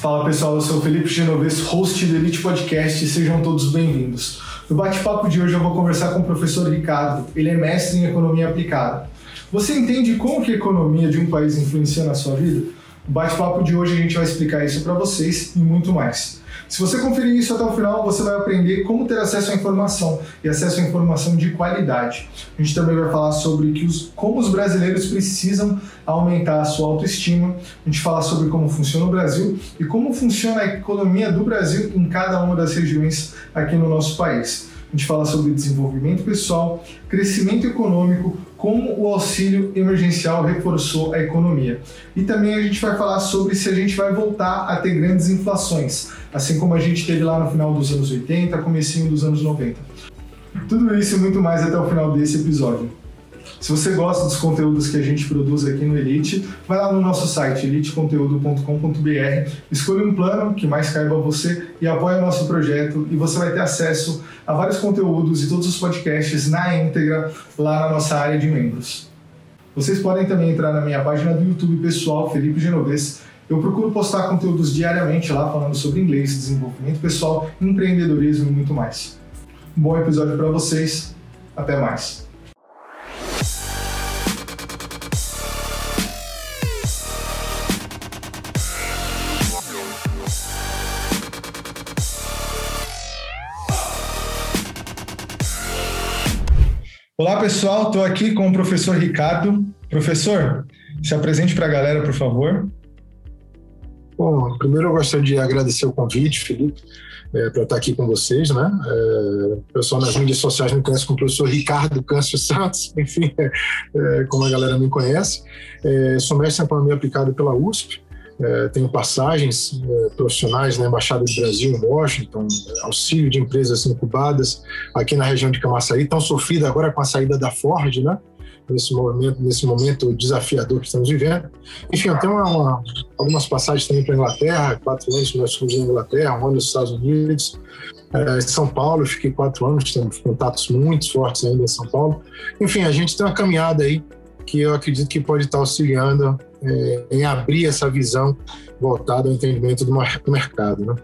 Fala pessoal, eu sou o Felipe Genovese, host do Elite Podcast, e sejam todos bem-vindos. No bate-papo de hoje eu vou conversar com o professor Ricardo, ele é mestre em Economia Aplicada. Você entende como que a economia de um país influencia na sua vida? No bate-papo de hoje a gente vai explicar isso para vocês e muito mais. Se você conferir isso até o final, você vai aprender como ter acesso à informação e acesso à informação de qualidade. A gente também vai falar sobre que os, como os brasileiros precisam aumentar a sua autoestima. A gente fala sobre como funciona o Brasil e como funciona a economia do Brasil em cada uma das regiões aqui no nosso país. A gente fala sobre desenvolvimento pessoal, crescimento econômico, como o auxílio emergencial reforçou a economia. E também a gente vai falar sobre se a gente vai voltar a ter grandes inflações, assim como a gente teve lá no final dos anos 80, comecinho dos anos 90. Tudo isso e muito mais até o final desse episódio. Se você gosta dos conteúdos que a gente produz aqui no Elite, vai lá no nosso site eliteconteúdo.com.br, escolha um plano que mais caiba a você e apoie o nosso projeto e você vai ter acesso a vários conteúdos e todos os podcasts na íntegra lá na nossa área de membros. Vocês podem também entrar na minha página do YouTube pessoal, Felipe Genovese. Eu procuro postar conteúdos diariamente lá falando sobre inglês, desenvolvimento pessoal, empreendedorismo e muito mais. Um bom episódio para vocês. Até mais. Olá, pessoal. Estou aqui com o professor Ricardo. Professor, se apresente para a galera, por favor. Bom, primeiro eu gostaria de agradecer o convite, Felipe, é, para estar aqui com vocês, né? É, o pessoal nas mídias sociais me conhece como professor Ricardo Câncio Santos, enfim, é, como a galera me conhece. Sou mestre em economia aplicada pela USP, é, tenho passagens é, profissionais na Embaixada do Brasil em Washington, auxílio de empresas incubadas aqui na região de Camaçari, tão sofrida agora com a saída da Ford, né? Nesse momento, nesse momento desafiador que estamos vivendo. Enfim, eu tenho uma, uma, algumas passagens também para a Inglaterra, quatro anos nós fomos na Inglaterra, um ano nos Estados Unidos, é, São Paulo, fiquei quatro anos, temos contatos muito fortes ainda em São Paulo. Enfim, a gente tem uma caminhada aí que eu acredito que pode estar auxiliando é, em abrir essa visão voltada ao entendimento do, do mercado. Né?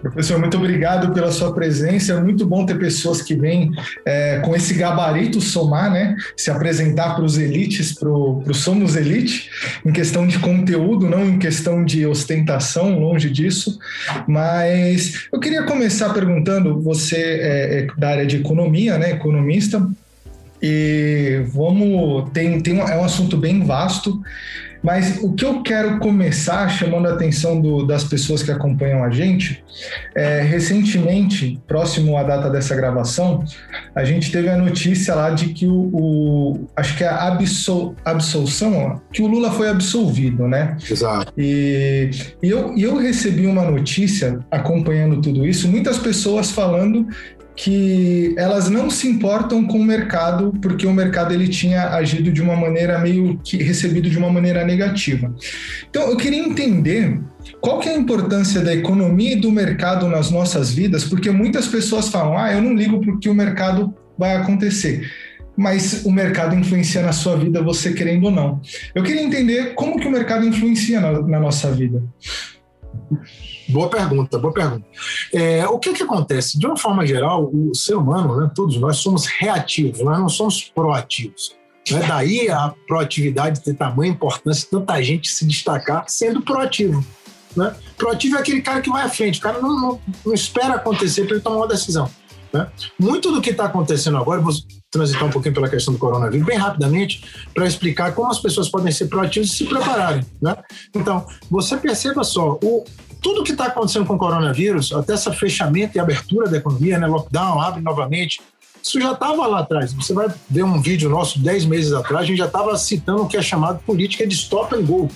Professor, muito obrigado pela sua presença. É muito bom ter pessoas que vêm é, com esse gabarito somar, né? Se apresentar para os elites, para o Somos Elite, em questão de conteúdo, não em questão de ostentação, longe disso. Mas eu queria começar perguntando: você é, é da área de economia, né? Economista. E vamos. Tem, tem um, é um assunto bem vasto, mas o que eu quero começar chamando a atenção do, das pessoas que acompanham a gente, é, recentemente, próximo à data dessa gravação, a gente teve a notícia lá de que o, o acho que é a absol, absolução, que o Lula foi absolvido, né? Exato. E, e eu, eu recebi uma notícia acompanhando tudo isso, muitas pessoas falando que elas não se importam com o mercado porque o mercado ele tinha agido de uma maneira meio que recebido de uma maneira negativa. Então eu queria entender qual que é a importância da economia e do mercado nas nossas vidas, porque muitas pessoas falam: "Ah, eu não ligo porque o mercado vai acontecer" mas o mercado influencia na sua vida, você querendo ou não. Eu queria entender como que o mercado influencia na, na nossa vida. Boa pergunta, boa pergunta. É, o que, que acontece? De uma forma geral, o ser humano, né, todos nós somos reativos, nós não somos proativos. Né? Daí a proatividade ter tamanha importância, tanta gente se destacar sendo proativo. Né? Proativo é aquele cara que vai à frente, o cara não, não, não espera acontecer para ele tomar uma decisão. Né? Muito do que está acontecendo agora, vou transitar um pouquinho pela questão do coronavírus, bem rapidamente, para explicar como as pessoas podem ser proativas e se prepararem. Né? Então, você perceba só, o, tudo que está acontecendo com o coronavírus, até esse fechamento e abertura da economia, né, lockdown, abre novamente, isso já estava lá atrás. Você vai ver um vídeo nosso 10 meses atrás, a gente já estava citando o que é chamado política de stop and go.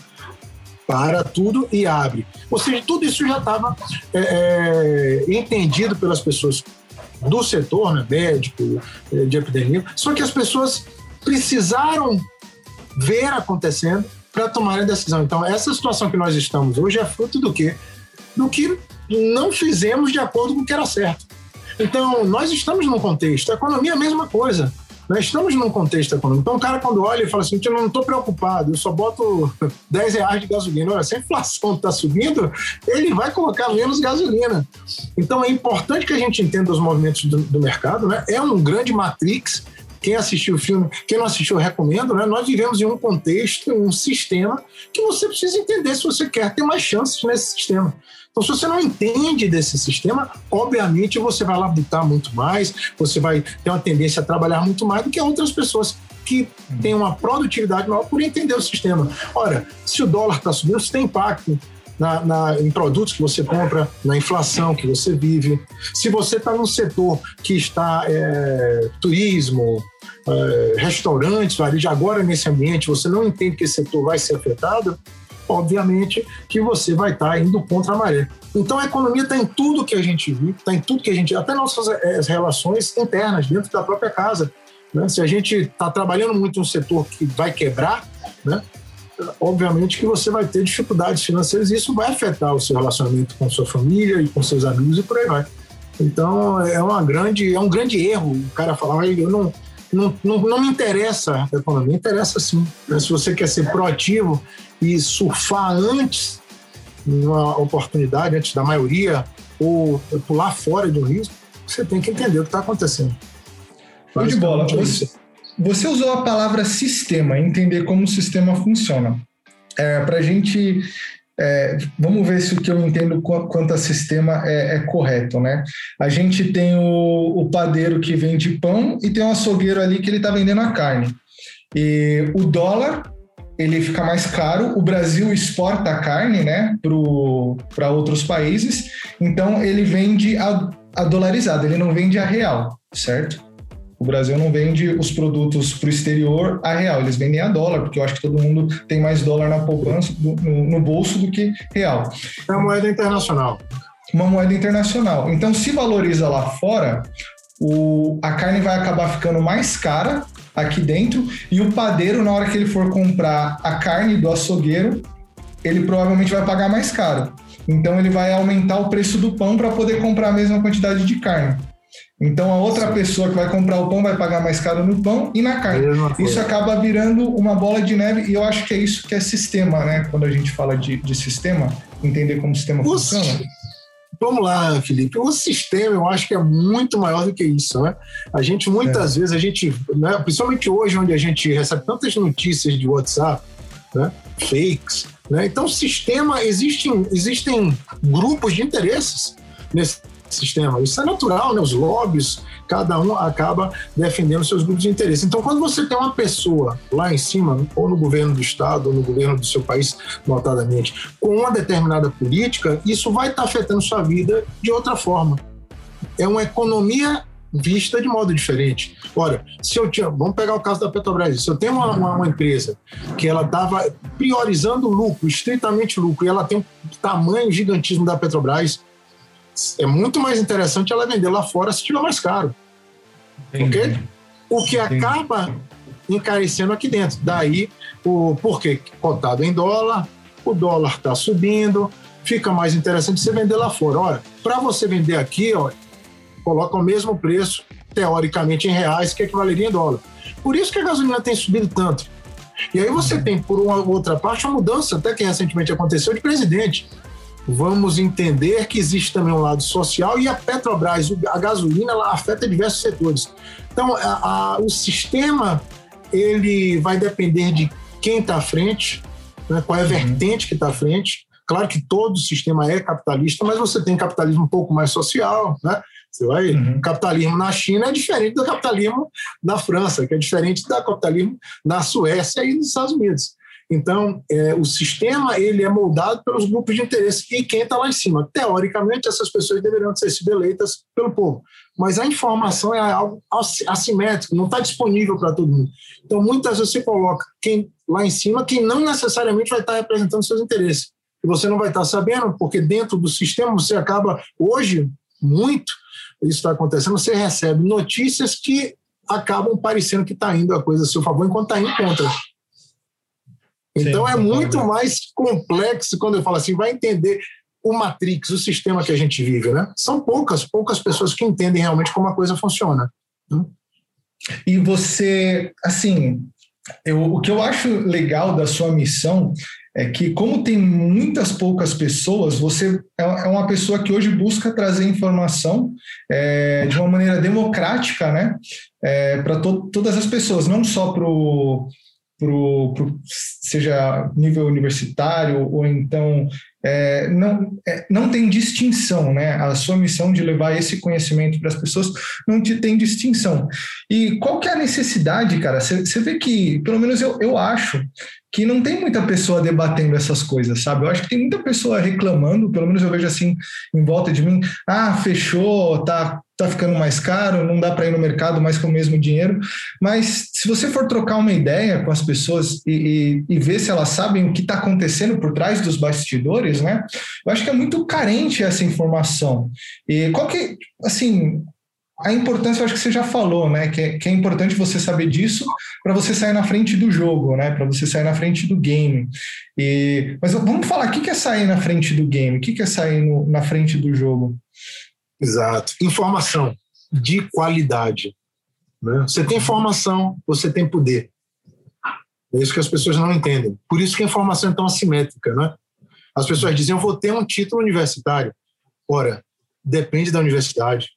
Para tudo e abre. Ou seja, tudo isso já estava é, é, entendido pelas pessoas do setor, né, médico, é, de epidemia, só que as pessoas precisaram ver acontecendo para tomarem a decisão. Então, essa situação que nós estamos hoje é fruto do quê? Do que não fizemos de acordo com o que era certo. Então, nós estamos num contexto, a economia é a mesma coisa. Nós estamos num contexto econômico. Então, o cara, quando olha e fala assim: eu não estou preocupado, eu só boto 10 reais de gasolina. Olha, se a inflação está subindo, ele vai colocar menos gasolina. Então, é importante que a gente entenda os movimentos do, do mercado, né? É um grande matrix quem assistiu o filme, quem não assistiu, recomendo, né? Nós vivemos em um contexto, em um sistema que você precisa entender se você quer ter mais chances nesse sistema. Então, se você não entende desse sistema, obviamente você vai labutar muito mais, você vai ter uma tendência a trabalhar muito mais do que outras pessoas que têm uma produtividade maior por entender o sistema. Ora, se o dólar está subindo, isso tem impacto na, na, em produtos que você compra, na inflação que você vive. Se você está num setor que está é, turismo, é, restaurantes, varejo, agora nesse ambiente, você não entende que esse setor vai ser afetado, obviamente que você vai estar tá indo contra a maré. Então a economia está em tudo que a gente vive, está em tudo que a gente, até nossas é, relações internas dentro da própria casa. Né? Se a gente está trabalhando muito em um setor que vai quebrar, né? Obviamente que você vai ter dificuldades financeiras e isso vai afetar o seu relacionamento com sua família e com seus amigos e por aí vai. Então é uma grande é um grande erro o cara falar eu não não, não, não me interessa a economia, interessa sim. Se você quer ser proativo e surfar antes uma oportunidade, antes da maioria, ou pular fora de um risco, você tem que entender o que está acontecendo. Show de bola. Você, você usou a palavra sistema, entender como o sistema funciona. É, Para a gente. É, vamos ver se o que eu entendo quanto a sistema é, é correto, né? A gente tem o, o, padeiro que vende pão e tem um açougueiro ali que ele está vendendo a carne. E o dólar ele fica mais caro. O Brasil exporta a carne, né, para outros países. Então ele vende a, a dolarizada, ele não vende a real, certo? O Brasil não vende os produtos para o exterior a real, eles vendem a dólar, porque eu acho que todo mundo tem mais dólar na poupança, no, no bolso do que real. É uma moeda internacional. Uma moeda internacional. Então, se valoriza lá fora, o, a carne vai acabar ficando mais cara aqui dentro e o padeiro, na hora que ele for comprar a carne do açougueiro, ele provavelmente vai pagar mais caro. Então, ele vai aumentar o preço do pão para poder comprar a mesma quantidade de carne. Então a outra pessoa que vai comprar o pão vai pagar mais caro no pão e na carne. Isso acaba virando uma bola de neve e eu acho que é isso que é sistema, né? Quando a gente fala de, de sistema, entender como o sistema o funciona. Vamos lá, Felipe. O sistema eu acho que é muito maior do que isso, né? A gente muitas é. vezes a gente, né, principalmente hoje onde a gente recebe tantas notícias de WhatsApp, né, fakes, né? Então, sistema existem existem grupos de interesses nesse sistema. Isso é natural, né? Os lobbies, cada um acaba defendendo seus grupos de interesse. Então, quando você tem uma pessoa lá em cima, ou no governo do estado, ou no governo do seu país, notadamente, com uma determinada política, isso vai estar afetando sua vida de outra forma. É uma economia vista de modo diferente. Ora, se eu tinha, vamos pegar o caso da Petrobras, se eu tenho uma, uma, uma empresa que ela estava priorizando o lucro, estritamente lucro, e ela tem um tamanho gigantismo da Petrobras, é muito mais interessante ela vender lá fora se tiver mais caro. Entendi. Ok? O que Entendi. acaba encarecendo aqui dentro. Daí, o porquê? Cotado em dólar, o dólar está subindo, fica mais interessante você vender lá fora. Olha, para você vender aqui, ó, coloca o mesmo preço, teoricamente em reais, que equivaleria em dólar. Por isso que a gasolina tem subido tanto. E aí você uhum. tem, por uma outra parte, uma mudança, até que recentemente aconteceu, de presidente vamos entender que existe também um lado social e a Petrobras, a gasolina, ela afeta diversos setores. Então, a, a, o sistema ele vai depender de quem está à frente, né, qual é a uhum. vertente que está à frente. Claro que todo sistema é capitalista, mas você tem capitalismo um pouco mais social, né? Você vai, uhum. o capitalismo na China é diferente do capitalismo na França, que é diferente do capitalismo na Suécia e nos Estados Unidos. Então, é, o sistema ele é moldado pelos grupos de interesse e quem está lá em cima. Teoricamente, essas pessoas deveriam ser sido eleitas pelo povo, mas a informação é algo assimétrico, não está disponível para todo mundo. Então, muitas vezes você coloca quem lá em cima, quem não necessariamente vai estar tá representando seus interesses. E você não vai estar tá sabendo, porque dentro do sistema você acaba, hoje, muito, isso está acontecendo, você recebe notícias que acabam parecendo que está indo a coisa a seu favor, enquanto está indo contra. Então Sim, é muito mais complexo quando eu falo assim, vai entender o Matrix, o sistema que a gente vive, né? São poucas, poucas pessoas que entendem realmente como a coisa funciona. Né? E você, assim, eu, o que eu acho legal da sua missão é que, como tem muitas poucas pessoas, você é, é uma pessoa que hoje busca trazer informação é, de uma maneira democrática, né, é, para to todas as pessoas, não só para o pro, pro, seja nível universitário ou então é, não, é, não tem distinção, né? A sua missão de levar esse conhecimento para as pessoas não te, tem distinção. E qual que é a necessidade, cara? Você vê que, pelo menos eu, eu acho, que não tem muita pessoa debatendo essas coisas, sabe? Eu acho que tem muita pessoa reclamando, pelo menos eu vejo assim em volta de mim, ah, fechou, tá tá ficando mais caro, não dá para ir no mercado mais com o mesmo dinheiro. Mas se você for trocar uma ideia com as pessoas e, e, e ver se elas sabem o que está acontecendo por trás dos bastidores, né? Eu acho que é muito carente essa informação. E qual que, assim, a importância, eu acho que você já falou, né? Que é, que é importante você saber disso para você sair na frente do jogo, né? Para você sair na frente do game. E, mas vamos falar, o que é sair na frente do game? O que é sair no, na frente do jogo? Exato. Informação de qualidade. Né? Você tem informação, você tem poder. É isso que as pessoas não entendem. Por isso que a informação é tão assimétrica. Né? As pessoas dizem, eu vou ter um título universitário. Ora, depende da universidade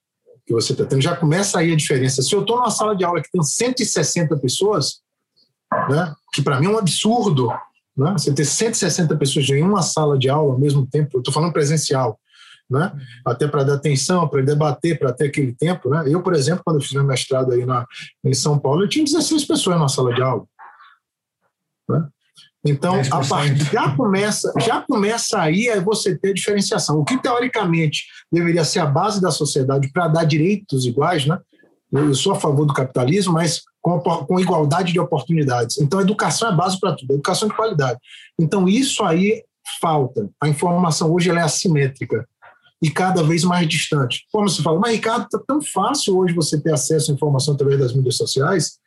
que você está tendo. Já começa aí a diferença. Se eu estou numa sala de aula que tem 160 pessoas, né, que para mim é um absurdo, né, você ter 160 pessoas em uma sala de aula ao mesmo tempo, estou falando presencial, né? até para dar atenção, para debater, para ter aquele tempo. Né? Eu, por exemplo, quando eu fiz meu mestrado aí na, em São Paulo, eu tinha 16 pessoas na sala de aula. Né? Então, a partir, já começa, já começa aí a você ter diferenciação. O que teoricamente deveria ser a base da sociedade para dar direitos iguais, né? Eu sou a favor do capitalismo, mas com, com igualdade de oportunidades. Então, a educação é base para tudo, a educação de qualidade. Então, isso aí falta. A informação hoje é assimétrica e cada vez mais distante. Como você fala, mas Ricardo, está tão fácil hoje você ter acesso à informação através das mídias sociais.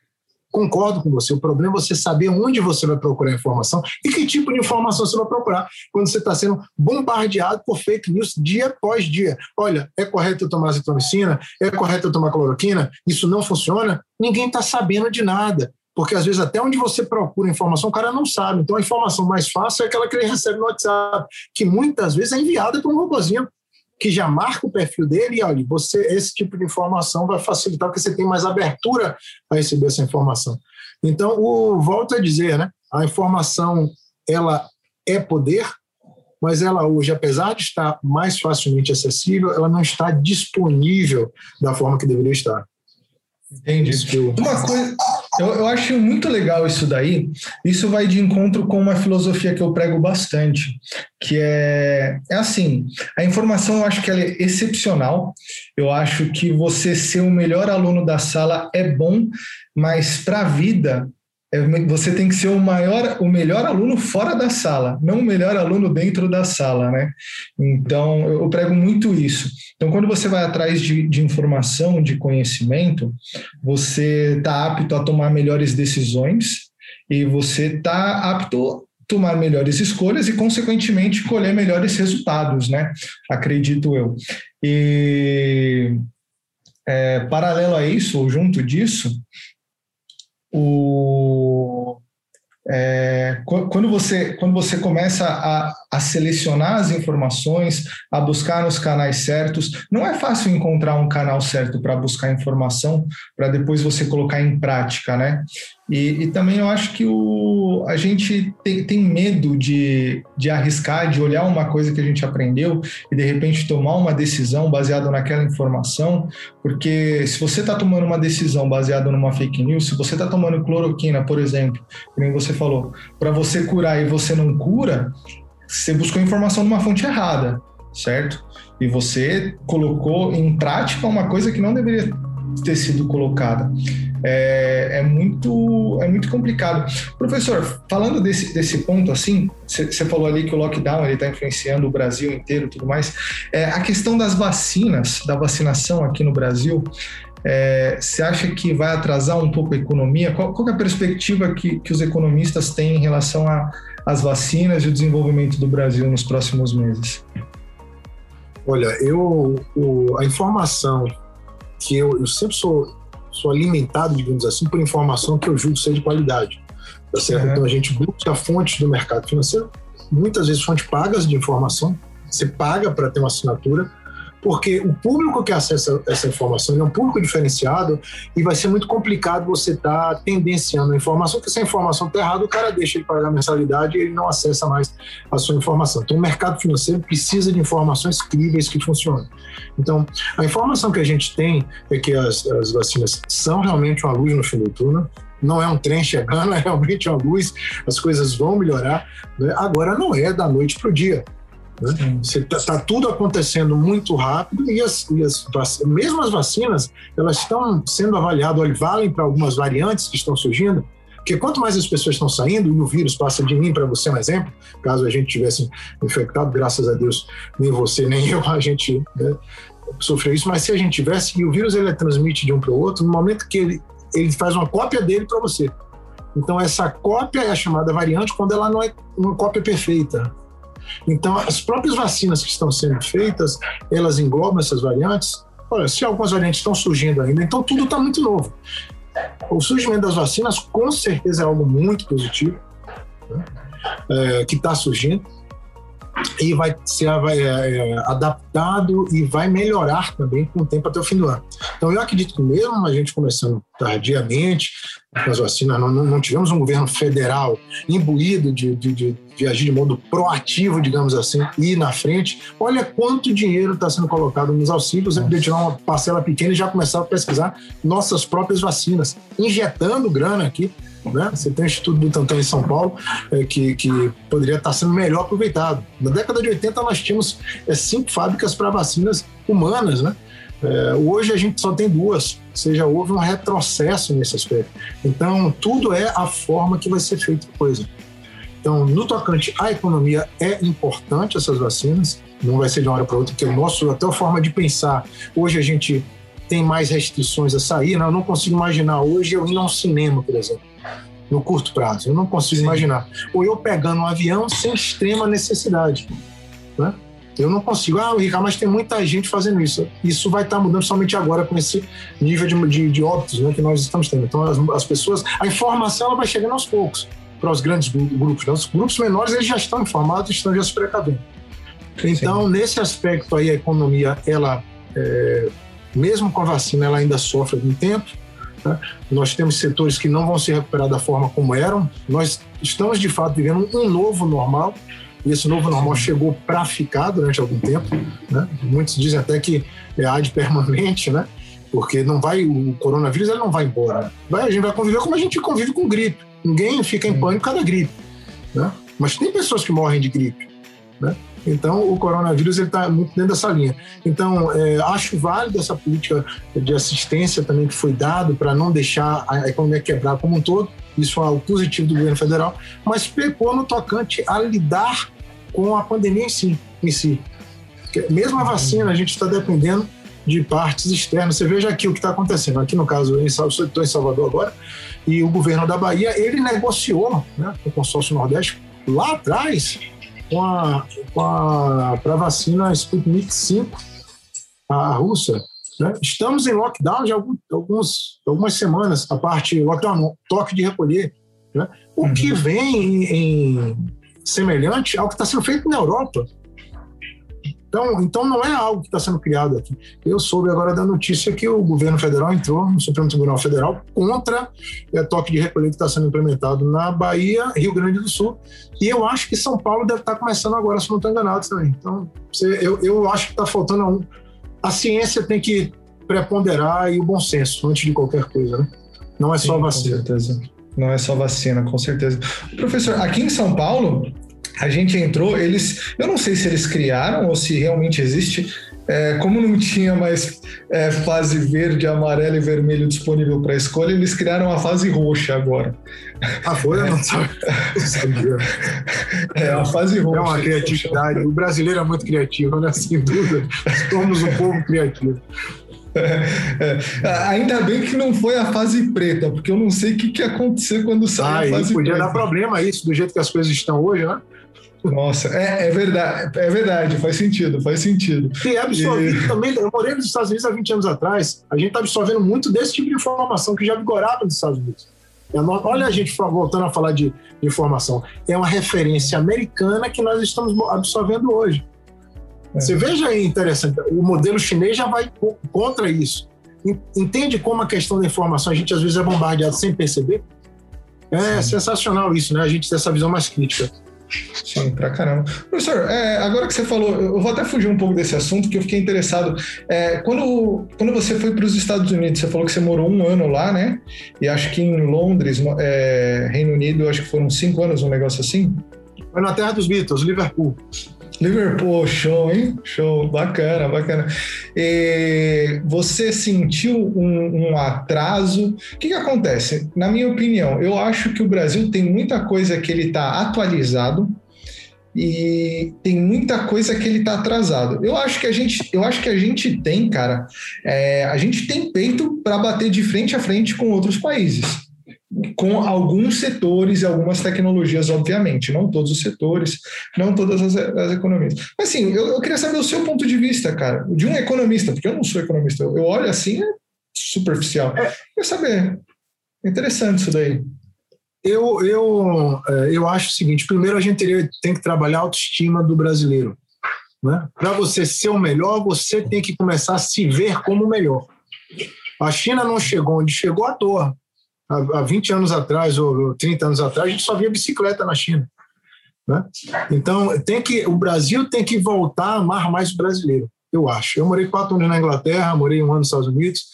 Concordo com você. O problema é você saber onde você vai procurar informação e que tipo de informação você vai procurar quando você está sendo bombardeado por fake news dia após dia. Olha, é correto eu tomar azitromicina? É correto eu tomar cloroquina? Isso não funciona? Ninguém está sabendo de nada porque às vezes até onde você procura informação, o cara não sabe. Então a informação mais fácil é aquela que ele recebe no WhatsApp, que muitas vezes é enviada por um robôzinho que já marca o perfil dele e olha, você esse tipo de informação vai facilitar porque você tem mais abertura a receber essa informação. Então, o volto a dizer, né? A informação ela é poder, mas ela hoje, apesar de estar mais facilmente acessível, ela não está disponível da forma que deveria estar. Entendi. Uma coisa, eu, eu acho muito legal isso daí. Isso vai de encontro com uma filosofia que eu prego bastante, que é, é assim: a informação eu acho que ela é excepcional. Eu acho que você ser o melhor aluno da sala é bom, mas para a vida é, você tem que ser o maior, o melhor aluno fora da sala, não o melhor aluno dentro da sala, né? Então eu prego muito isso. Então, quando você vai atrás de, de informação, de conhecimento, você está apto a tomar melhores decisões e você está apto a tomar melhores escolhas e, consequentemente, colher melhores resultados, né? Acredito eu. E é, paralelo a isso, ou junto disso, o, é, quando, você, quando você começa a, a, selecionar as informações, a buscar nos canais certos, não é fácil encontrar um canal certo para buscar informação, para depois você colocar em prática, né? E, e, também eu acho que o, a gente tem, tem medo de, de arriscar, de olhar uma coisa que a gente aprendeu e de repente tomar uma decisão baseada naquela informação, porque se você está tomando uma decisão baseada numa fake news, se você está tomando cloroquina, por exemplo, como você falou, para você curar e você não cura, você buscou informação numa fonte errada, certo? E você colocou em prática uma coisa que não deveria ter sido colocada é, é, muito, é muito complicado. Professor, falando desse, desse ponto assim, você falou ali que o lockdown está influenciando o Brasil inteiro e tudo mais. É, a questão das vacinas, da vacinação aqui no Brasil, você é, acha que vai atrasar um pouco a economia? Qual, qual é a perspectiva que, que os economistas têm em relação às vacinas e o desenvolvimento do Brasil nos próximos meses? Olha, eu a informação que eu, eu sempre sou sou alimentado, digamos assim, por informação que eu julgo ser de qualidade. Tá certo? Uhum. Então a gente busca fontes do mercado financeiro, muitas vezes fontes pagas de informação, você paga para ter uma assinatura, porque o público que acessa essa informação é um público diferenciado e vai ser muito complicado você estar tá tendenciando a informação, porque se a informação está errada, o cara deixa ele pagar a mensalidade e ele não acessa mais a sua informação. Então, o mercado financeiro precisa de informações críveis que funcionem. Então, a informação que a gente tem é que as, as vacinas são realmente uma luz no fim do túnel, não é um trem chegando, é realmente uma luz, as coisas vão melhorar. Né? Agora, não é da noite para o dia. Né? Está tá tudo acontecendo muito rápido e, as, e as, mesmo as vacinas elas estão sendo avaliadas, valem para algumas variantes que estão surgindo, porque quanto mais as pessoas estão saindo, e o vírus passa de mim para você, um exemplo, caso a gente tivesse infectado, graças a Deus, nem você nem eu, a gente né, sofreu isso, mas se a gente tivesse, e o vírus ele transmite de um para o outro, no momento que ele, ele faz uma cópia dele para você. Então, essa cópia é a chamada variante quando ela não é uma cópia perfeita. Então, as próprias vacinas que estão sendo feitas, elas englobam essas variantes. Olha, se algumas variantes estão surgindo ainda, então tudo está muito novo. O surgimento das vacinas, com certeza, é algo muito positivo, né? é, que está surgindo e vai ser vai, é, é, adaptado e vai melhorar também com o tempo até o fim do ano. Então, eu acredito que mesmo a gente começando tardiamente com as vacinas, não, não tivemos um governo federal imbuído de, de, de, de, agir de modo proativo, digamos assim, e ir na frente. Olha quanto dinheiro está sendo colocado nos auxílios, eu podia tirar uma parcela pequena e já começar a pesquisar nossas próprias vacinas, injetando grana aqui né? Você tem o Instituto do Tantão em São Paulo, é, que, que poderia estar sendo melhor aproveitado. Na década de 80, nós tínhamos é, cinco fábricas para vacinas humanas. Né? É, hoje a gente só tem duas, ou seja, houve um retrocesso nesse aspecto. Então, tudo é a forma que vai ser feita a coisa. Então, no tocante à economia, é importante essas vacinas, não vai ser de uma hora para outra, porque o nosso, até a forma de pensar, hoje a gente tem mais restrições a sair, né? eu não consigo imaginar hoje eu ir a um cinema, por exemplo no curto prazo. Eu não consigo Sim. imaginar. Ou eu pegando um avião sem extrema necessidade. Né? Eu não consigo. Ah, Ricardo, mas tem muita gente fazendo isso. Isso vai estar mudando somente agora com esse nível de, de, de óbitos né, que nós estamos tendo. Então, as, as, pessoas, a informação ela vai chegando aos poucos para os grandes grupos. Né? Os grupos menores eles já estão informados, estão já precavendo. Então, Sim. nesse aspecto aí, a economia, ela, é, mesmo com a vacina, ela ainda sofre algum tempo Tá? Nós temos setores que não vão se recuperar da forma como eram. Nós estamos, de fato, vivendo um novo normal. E esse novo normal chegou para ficar durante algum tempo. Né? Muitos dizem até que é ad permanente, né? porque não vai o coronavírus ele não vai embora. Vai, a gente vai conviver como a gente convive com gripe. Ninguém fica em pânico cada gripe. Né? Mas tem pessoas que morrem de gripe. Né? Então, o coronavírus está muito dentro dessa linha. Então, é, acho válido essa política de assistência também que foi dado para não deixar a economia quebrar como um todo. Isso é algo positivo do governo federal, mas pecou no tocante a lidar com a pandemia em si. Em si. Mesmo a vacina, a gente está dependendo de partes externas. Você veja aqui o que está acontecendo. Aqui, no caso, estou em Salvador agora, e o governo da Bahia, ele negociou né, com o consórcio Nordeste lá atrás com a, com a para a vacina Sputnik 5, a russa. Né? Estamos em lockdown de alguns, alguns, algumas semanas, a parte lockdown, toque de recolher. Né? O uhum. que vem em, em semelhante ao que está sendo feito na Europa. Então, então não é algo que está sendo criado aqui. Eu soube agora da notícia que o governo federal entrou no Supremo Tribunal Federal contra o toque de recolher que está sendo implementado na Bahia, Rio Grande do Sul. E eu acho que São Paulo deve estar tá começando agora, se não estou enganado também. Então, eu, eu acho que está faltando um. A ciência tem que preponderar e o bom senso antes de qualquer coisa, né? Não é só Sim, vacina. Com certeza. Não é só vacina, com certeza. Professor, aqui em São Paulo, a gente entrou, eles, eu não sei se eles criaram ou se realmente existe, é, como não tinha mais é, fase verde, amarelo e vermelho disponível para escolha, eles criaram a fase roxa agora. A folha não sabia. É, a fase roxa. É uma criatividade. O brasileiro é muito criativo, né? Sem dúvida. Somos um povo criativo. É, é. Ainda bem que não foi a fase preta, porque eu não sei o que, que ia acontecer quando sair ah, a fase podia preta. dar problema isso, do jeito que as coisas estão hoje, né? Nossa, é, é, verdade, é verdade, faz sentido, faz sentido. E é absorvido e... também, eu morei nos Estados Unidos há 20 anos atrás, a gente está absorvendo muito desse tipo de informação que já vigorava nos Estados Unidos. É olha a gente voltando a falar de, de informação. É uma referência americana que nós estamos absorvendo hoje. É. Você veja aí, interessante, o modelo chinês já vai contra isso. Entende como a questão da informação a gente às vezes é bombardeado sem perceber? É Sim. sensacional isso, né? A gente ter essa visão mais crítica. Sim, pra caramba. Professor, é, agora que você falou, eu vou até fugir um pouco desse assunto, que eu fiquei interessado. É, quando, quando você foi para os Estados Unidos, você falou que você morou um ano lá, né? E acho que em Londres, é, Reino Unido, acho que foram cinco anos, um negócio assim? Foi na terra dos Beatles, Liverpool. Liverpool, show, hein? Show, bacana, bacana. E você sentiu um, um atraso? O que, que, acontece? Na minha opinião, eu acho que o Brasil tem muita coisa que ele está atualizado e tem muita coisa que ele está atrasado. Eu acho que a gente, eu acho que a gente tem, cara, é, a gente tem peito para bater de frente a frente com outros países com alguns setores e algumas tecnologias, obviamente, não todos os setores, não todas as, as economias. Mas assim, eu, eu, queria saber o seu ponto de vista, cara, de um economista, porque eu não sou economista, eu, eu olho assim, é superficial. É. Quer saber? Interessante isso daí. Eu, eu, é, eu acho o seguinte: primeiro a gente teria, tem que trabalhar a autoestima do brasileiro. Né? Para você ser o melhor, você tem que começar a se ver como o melhor. A China não chegou onde chegou à toa há 20 anos atrás ou 30 anos atrás, a gente só via bicicleta na China. Né? Então, tem que, o Brasil tem que voltar a amar mais o brasileiro, eu acho. Eu morei quatro anos na Inglaterra, morei um ano nos Estados Unidos,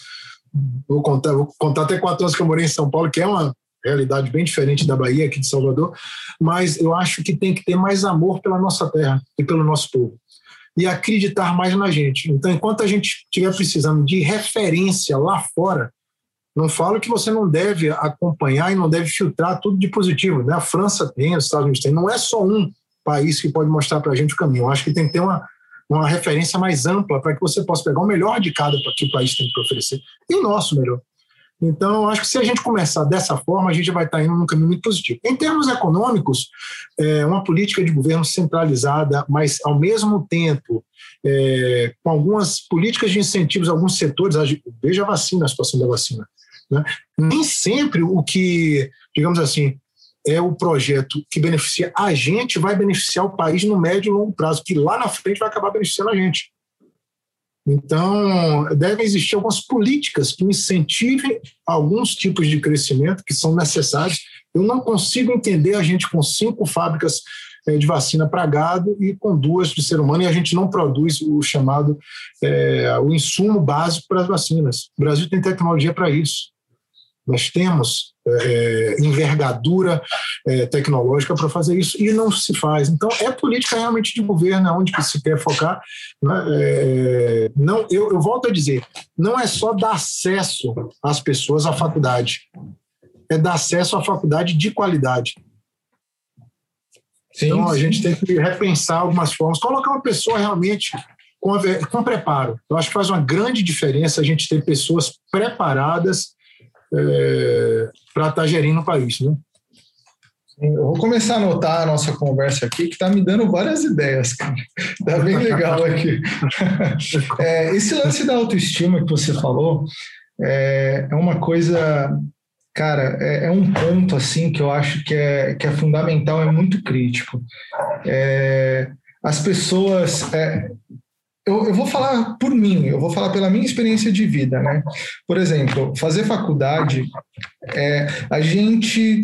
vou contar, vou contar até quatro anos que eu morei em São Paulo, que é uma realidade bem diferente da Bahia, aqui de Salvador, mas eu acho que tem que ter mais amor pela nossa terra e pelo nosso povo. E acreditar mais na gente. Então, enquanto a gente estiver precisando de referência lá fora, não falo que você não deve acompanhar e não deve filtrar tudo de positivo. Né? A França tem, os Estados Unidos tem. Não é só um país que pode mostrar para a gente o caminho. Eu acho que tem que ter uma, uma referência mais ampla para que você possa pegar o melhor de cada que o país tem para oferecer e o nosso melhor. Então, acho que se a gente começar dessa forma, a gente vai estar indo num caminho muito positivo. Em termos econômicos, é uma política de governo centralizada, mas ao mesmo tempo é, com algumas políticas de incentivos a alguns setores, veja a vacina, a situação da vacina. Né? Nem sempre o que, digamos assim, é o projeto que beneficia a gente vai beneficiar o país no médio e longo prazo, que lá na frente vai acabar beneficiando a gente. Então, devem existir algumas políticas que incentivem alguns tipos de crescimento que são necessários. Eu não consigo entender a gente com cinco fábricas eh, de vacina para gado e com duas de ser humano, e a gente não produz o chamado é, o insumo básico para as vacinas. O Brasil tem tecnologia para isso. Nós temos é, envergadura é, tecnológica para fazer isso e não se faz. Então, é política realmente de governo, é onde que se quer focar. Né? É, não, eu, eu volto a dizer, não é só dar acesso às pessoas à faculdade, é dar acesso à faculdade de qualidade. Sim, então, a sim. gente tem que repensar algumas formas, colocar uma pessoa realmente com, com preparo. Eu acho que faz uma grande diferença a gente ter pessoas preparadas é, para estar tá gerindo o país. Né? Eu vou começar a anotar a nossa conversa aqui, que está me dando várias ideias, cara. Está bem legal aqui. É, esse lance da autoestima que você falou é, é uma coisa, cara, é, é, um ponto assim que eu acho que é, que é fundamental, é muito crítico. É, as pessoas, é, eu, eu, vou falar por mim, eu vou falar pela minha experiência de vida, né? Por exemplo, fazer faculdade, é, a gente,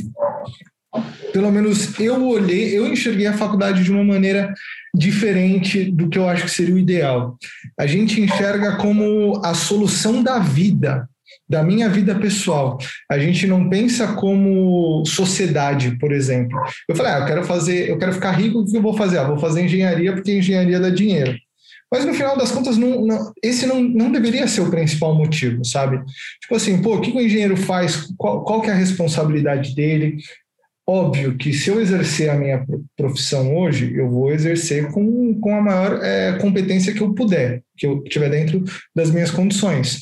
pelo menos eu olhei, eu enxerguei a faculdade de uma maneira diferente do que eu acho que seria o ideal. A gente enxerga como a solução da vida, da minha vida pessoal. A gente não pensa como sociedade, por exemplo. Eu falei, ah, eu quero fazer, eu quero ficar rico, o que eu vou fazer? Ah, vou fazer engenharia porque engenharia dá dinheiro. Mas no final das contas, não, não, esse não, não deveria ser o principal motivo, sabe? Tipo assim, pô, o que o engenheiro faz? Qual, qual que é a responsabilidade dele? Óbvio que se eu exercer a minha profissão hoje, eu vou exercer com, com a maior é, competência que eu puder, que eu tiver dentro das minhas condições.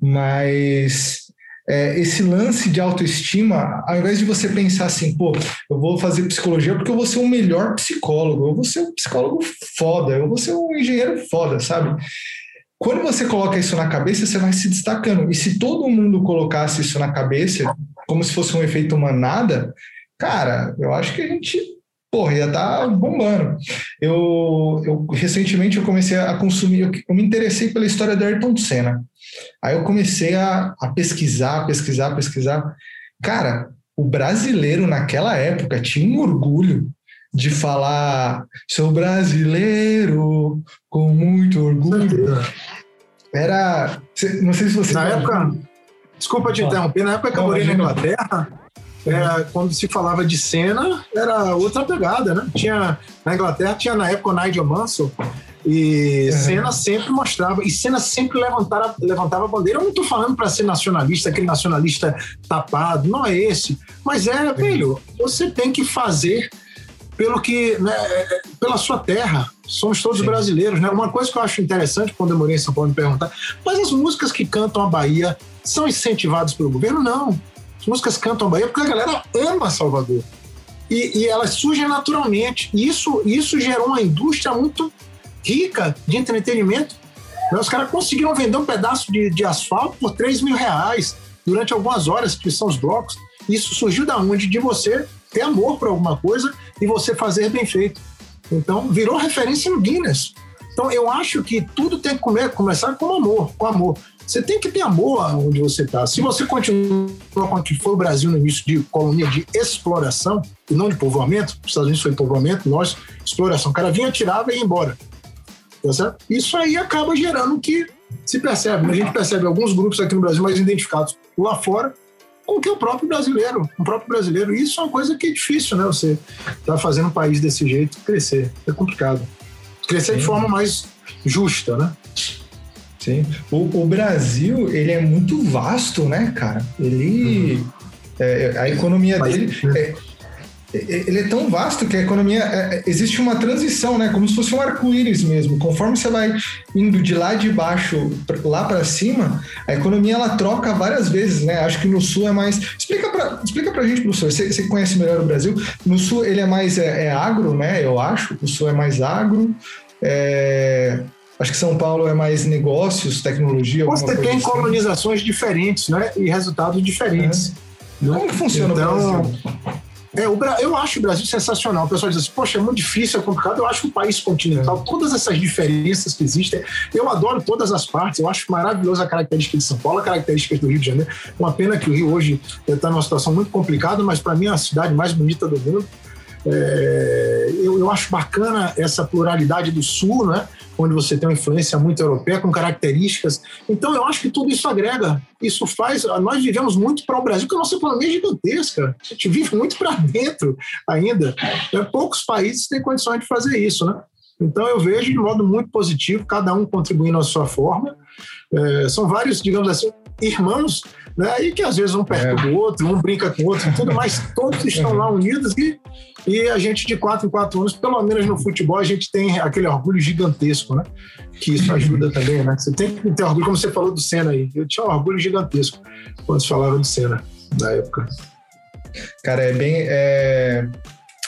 Mas é, esse lance de autoestima, ao invés de você pensar assim, pô, eu vou fazer psicologia porque eu vou ser o melhor psicólogo, eu vou ser um psicólogo foda, eu vou ser um engenheiro foda, sabe? Quando você coloca isso na cabeça, você vai se destacando. E se todo mundo colocasse isso na cabeça, como se fosse um efeito manada, cara, eu acho que a gente porra, ia estar tá bombando. Eu, eu recentemente eu comecei a consumir, eu, eu, me interessei pela história do Ayrton Senna. Aí eu comecei a, a pesquisar, pesquisar, pesquisar. Cara, o brasileiro naquela época tinha um orgulho de falar sou brasileiro com muito orgulho. Era, não sei se você na época, desculpa te interromper, na época que eu morei na Inglaterra, era, quando se falava de cena, era outra pegada, né? Tinha, na Inglaterra tinha na época o Nigel Mansell, e uhum. Senna sempre mostrava, e Senna sempre levantava, levantava a bandeira. Eu não estou falando para ser nacionalista, aquele nacionalista tapado, não é esse. Mas é, velho, você tem que fazer pelo que, né, pela sua terra. Somos todos Sim. brasileiros, né? Uma coisa que eu acho interessante quando eu morei em São Paulo me perguntar, mas as músicas que cantam a Bahia são incentivadas pelo governo? Não. As músicas cantam a Bahia porque a galera ama Salvador. E, e elas surgem naturalmente. E isso, isso gerou uma indústria muito rica de entretenimento. Né? Os caras conseguiram vender um pedaço de, de asfalto por 3 mil reais durante algumas horas, que são os blocos. Isso surgiu da onde? De você ter amor por alguma coisa e você fazer bem feito. Então, virou referência no Guinness. Então, eu acho que tudo tem que comer, começar com amor, com amor. Você tem que ter amor onde você está. Se você continua com o que foi o Brasil no início de colônia de exploração, e não de povoamento, os Estados Unidos foi povoamento, nós, exploração. O cara vinha, tirava e ia embora. Tá certo? Isso aí acaba gerando que se percebe. A gente percebe alguns grupos aqui no Brasil mais identificados lá fora com que o próprio brasileiro, o próprio brasileiro. E isso é uma coisa que é difícil, né? Você tá fazendo um país desse jeito crescer. É complicado. Crescer Sim. de forma mais justa, né? Sim. O, o, Brasil, ele é muito vasto, né, cara? Ele. Uhum. É, a economia dele. É, ele é tão vasto que a economia é, é, existe uma transição, né? Como se fosse um arco-íris mesmo. Conforme você vai indo de lá de baixo lá para cima, a economia ela troca várias vezes, né? Acho que no sul é mais. Explica para explica pra gente, professor. Você, você conhece melhor o Brasil? No sul ele é mais é, é agro, né? Eu acho. O sul é mais agro. É... Acho que São Paulo é mais negócios, tecnologia. Você tem colonizações diferentes, né? E resultados diferentes. É. Como funciona então, o Brasil? É, o, eu acho o Brasil sensacional. O pessoal diz assim, poxa, é muito difícil, é complicado. Eu acho um país continental, é. todas essas diferenças que existem, eu adoro todas as partes. Eu acho maravilhosa a característica de São Paulo, a característica do Rio de Janeiro. Uma pena que o Rio hoje está numa situação muito complicada, mas para mim é a cidade mais bonita do mundo. É, eu, eu, acho bacana essa pluralidade do Sul, né? onde você tem uma influência muito europeia, com características. Então, eu acho que tudo isso agrega. Isso faz. Nós vivemos muito para o Brasil, porque a nossa economia é gigantesca. A gente vive muito para dentro ainda. É, poucos países têm condições de fazer isso, né? Então, eu vejo de modo muito positivo, cada um contribuindo à sua forma. É, são vários, digamos assim, irmãos né? E que às vezes um perto é. do outro, um brinca com o outro, tudo, mas todos estão lá unidos e, e a gente de quatro em quatro anos, pelo menos no futebol, a gente tem aquele orgulho gigantesco, né? Que isso ajuda também, né? Você tem que ter orgulho, como você falou do Senna aí. Eu tinha um orgulho gigantesco quando se falava do Senna na época. Cara, é bem. É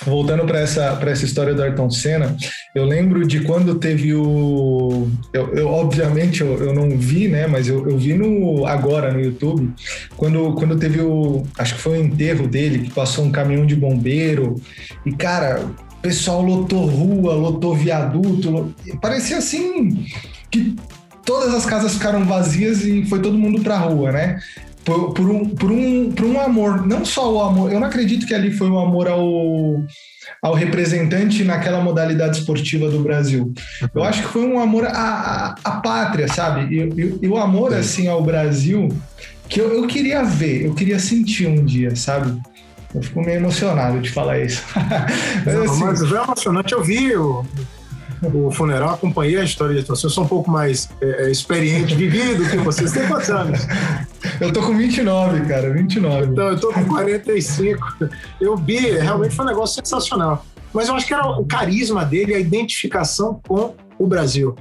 voltando para essa, essa história do Ayrton Senna, eu lembro de quando teve o. Eu, eu obviamente eu, eu, não vi, né? Mas eu, eu vi no agora no YouTube, quando, quando teve o. Acho que foi o enterro dele, que passou um caminhão de bombeiro. E, cara, o pessoal lotou rua, lotou viaduto. Parecia assim que todas as casas ficaram vazias e foi todo mundo para a rua, né? Por, por, um, por, um, por um amor, não só o amor, eu não acredito que ali foi o um amor ao, ao representante naquela modalidade esportiva do Brasil. Eu acho que foi um amor à, à, à pátria, sabe? E, e, e, o amor, assim, ao Brasil, que eu, eu queria ver, eu queria sentir um dia, sabe? Eu fico meio emocionado de falar isso. mas, assim, mas é emocionante, eu vi o, o funeral, acompanhei a história de atuação, eu sou um pouco mais é, é experiente, vivido que vocês. Tem quantos anos? Eu tô com 29, cara, 29. Então, eu tô com 45. Eu vi, realmente foi um negócio sensacional. Mas eu acho que era o carisma dele, a identificação com o Brasil.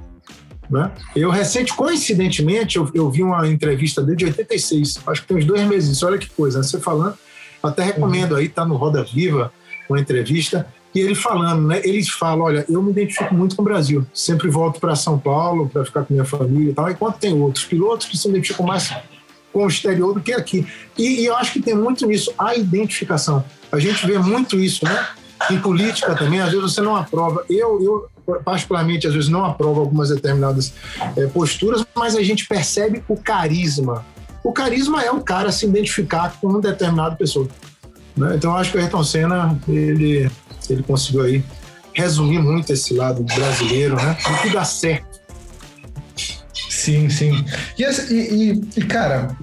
Né? Eu, recente, coincidentemente, eu, eu vi uma entrevista dele de 86, acho que tem uns dois meses, olha que coisa, né? você falando, até recomendo aí, tá no Roda Viva, uma entrevista, e ele falando, né? Ele fala, olha, eu me identifico muito com o Brasil, sempre volto para São Paulo para ficar com minha família e tal, enquanto tem outros pilotos que se identificam mais com o exterior do que aqui. E, e eu acho que tem muito nisso, a identificação. A gente vê muito isso, né? Em política também, às vezes você não aprova. Eu, eu particularmente, às vezes não aprovo algumas determinadas é, posturas, mas a gente percebe o carisma. O carisma é o cara se identificar com uma determinada pessoa. Né? Então, eu acho que o Ayrton Senna, ele, ele conseguiu aí resumir muito esse lado brasileiro, né? O que dá certo. Sim, sim. E, e, e cara,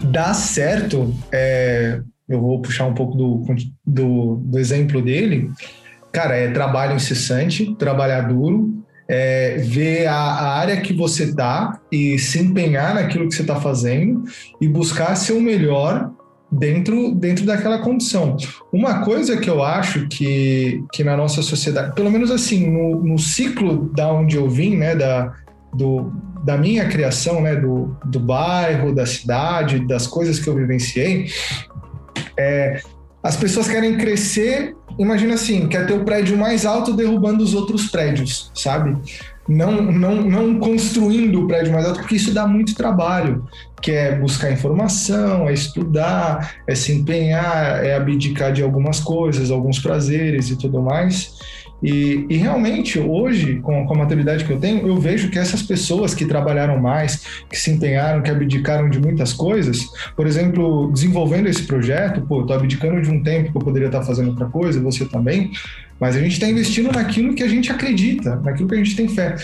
dá certo, é, eu vou puxar um pouco do, do, do exemplo dele, cara, é trabalho incessante, trabalhar duro, é, ver a, a, área que você tá e se empenhar naquilo que você está fazendo e buscar ser o melhor dentro, dentro daquela condição. Uma coisa que eu acho que, que na nossa sociedade, pelo menos assim, no, no ciclo da onde eu vim, né, da, do, da minha criação, né, do, do bairro, da cidade, das coisas que eu vivenciei, é, as pessoas querem crescer, imagina assim, quer ter o prédio mais alto derrubando os outros prédios, sabe? Não, não, não construindo o prédio mais alto, porque isso dá muito trabalho, que é buscar informação, é estudar, é se empenhar, é abdicar de algumas coisas, alguns prazeres e tudo mais. E, e, realmente, hoje, com, com a maturidade que eu tenho, eu vejo que essas pessoas que trabalharam mais, que se empenharam, que abdicaram de muitas coisas, por exemplo, desenvolvendo esse projeto, pô, tô abdicando de um tempo que eu poderia estar fazendo outra coisa, você também, mas a gente está investindo naquilo que a gente acredita, naquilo que a gente tem fé.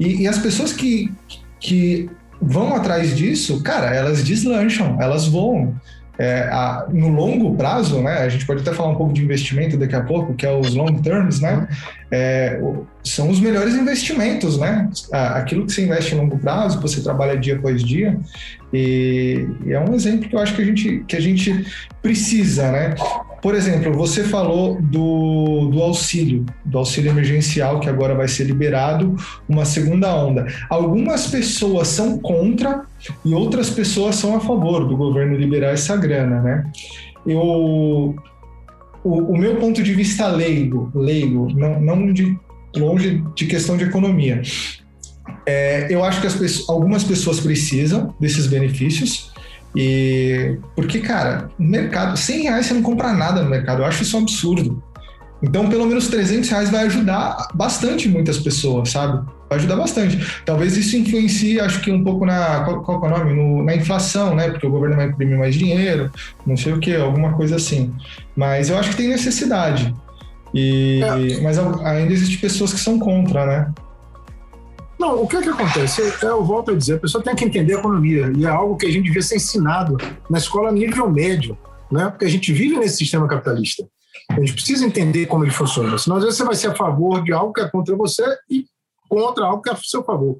E, e as pessoas que, que vão atrás disso, cara, elas deslancham, elas voam. É, a, no longo prazo, né, a gente pode até falar um pouco de investimento daqui a pouco, que é os long terms, né, é, são os melhores investimentos, né, aquilo que você investe em longo prazo, você trabalha dia após dia, e, e é um exemplo que eu acho que a gente, que a gente precisa, né, por exemplo, você falou do, do auxílio, do auxílio emergencial, que agora vai ser liberado, uma segunda onda. Algumas pessoas são contra e outras pessoas são a favor do governo liberar essa grana, né? Eu, o, o meu ponto de vista leigo, leigo, não, não de longe de questão de economia, é, eu acho que pessoas, algumas pessoas precisam desses benefícios, e porque, cara, no mercado, 100 reais você não compra nada no mercado. Eu acho isso um absurdo. Então, pelo menos 300 reais vai ajudar bastante muitas pessoas, sabe? Vai ajudar bastante. Talvez isso influencie, acho que um pouco na. Qual, qual é o nome? No, na inflação, né? Porque o governo vai imprimir mais dinheiro, não sei o que, alguma coisa assim. Mas eu acho que tem necessidade. E, é. Mas ainda existem pessoas que são contra, né? Não, o que é que acontece? Eu volto a dizer, a pessoa tem que entender a economia, e é algo que a gente devia ser ensinado na escola nível médio, né? porque a gente vive nesse sistema capitalista. A gente precisa entender como ele funciona, senão às vezes você vai ser a favor de algo que é contra você e contra algo que é a seu favor.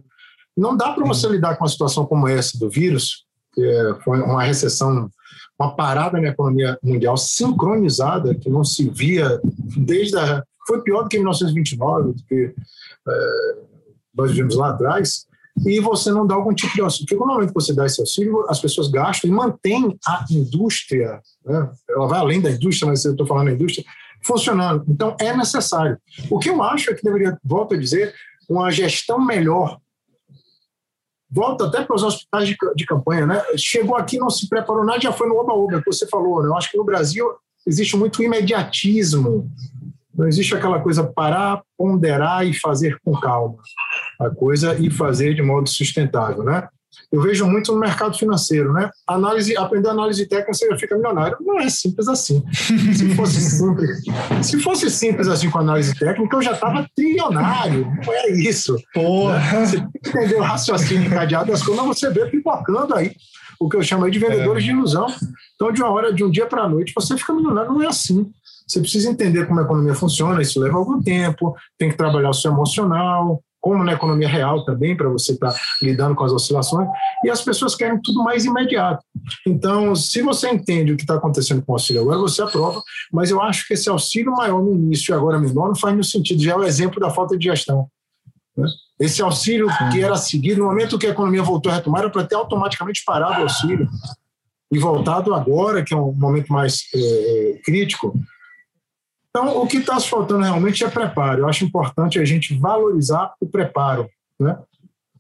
Não dá para você lidar com uma situação como essa do vírus, que foi uma recessão, uma parada na economia mundial sincronizada, que não se via desde a. Foi pior do que em 1929, do que. É, nós vimos lá atrás, e você não dá algum tipo de auxílio. Porque no momento que você dá esse auxílio, as pessoas gastam e mantém a indústria, né? ela vai além da indústria, mas eu estou falando da indústria, funcionando. Então, é necessário. O que eu acho é que deveria, volto a dizer, uma gestão melhor. Volta até para os hospitais de, de campanha, né? Chegou aqui, não se preparou nada, já foi no oba-oba, que você falou. Né? Eu acho que no Brasil existe muito imediatismo não existe aquela coisa parar, ponderar e fazer com calma a coisa e fazer de modo sustentável, né? Eu vejo muito no mercado financeiro, né? Análise, aprender análise técnica você já fica milionário. Não é simples assim. Se fosse simples, se fosse simples assim com análise técnica, eu já estava trilionário. Não é isso. Porra. Né? Você entendeu o raciocínio encadeado das coisas, você vê pipocando aí o que eu chamo de vendedores é. de ilusão. Então, de uma hora, de um dia para a noite, você fica milionário. Não é assim. Você precisa entender como a economia funciona, isso leva algum tempo, tem que trabalhar o seu emocional, como na economia real também, para você estar tá lidando com as oscilações, e as pessoas querem tudo mais imediato. Então, se você entende o que está acontecendo com o auxílio agora, você aprova, mas eu acho que esse auxílio maior no início e agora menor não faz nenhum sentido, já é o exemplo da falta de gestão. Né? Esse auxílio que era seguido, no momento que a economia voltou a retomar, era para ter automaticamente parado o auxílio. E voltado agora, que é um momento mais é, crítico. Então, o que está faltando realmente é preparo. Eu acho importante a gente valorizar o preparo. Né?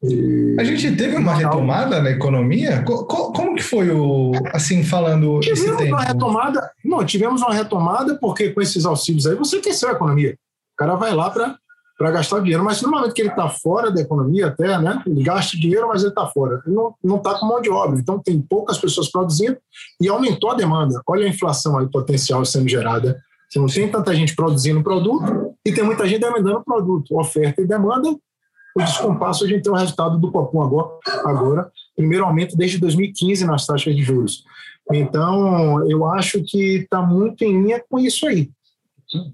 E... A gente teve uma retomada na economia? Como que foi o, assim, falando tivemos esse tempo? Uma retomada, não, tivemos uma retomada porque com esses auxílios aí você aqueceu a economia. O cara vai lá para para gastar dinheiro, mas no momento que ele está fora da economia até, né, ele gasta dinheiro, mas ele está fora, ele não está com mão de obra, então tem poucas pessoas produzindo e aumentou a demanda. Olha a inflação aí potencial sendo gerada. Você não tem tanta gente produzindo produto e tem muita gente demandando produto. Oferta e demanda, o descompasso a gente tem o resultado do Copom agora, agora primeiro aumento desde 2015 nas taxas de juros. Então, eu acho que está muito em linha com isso aí.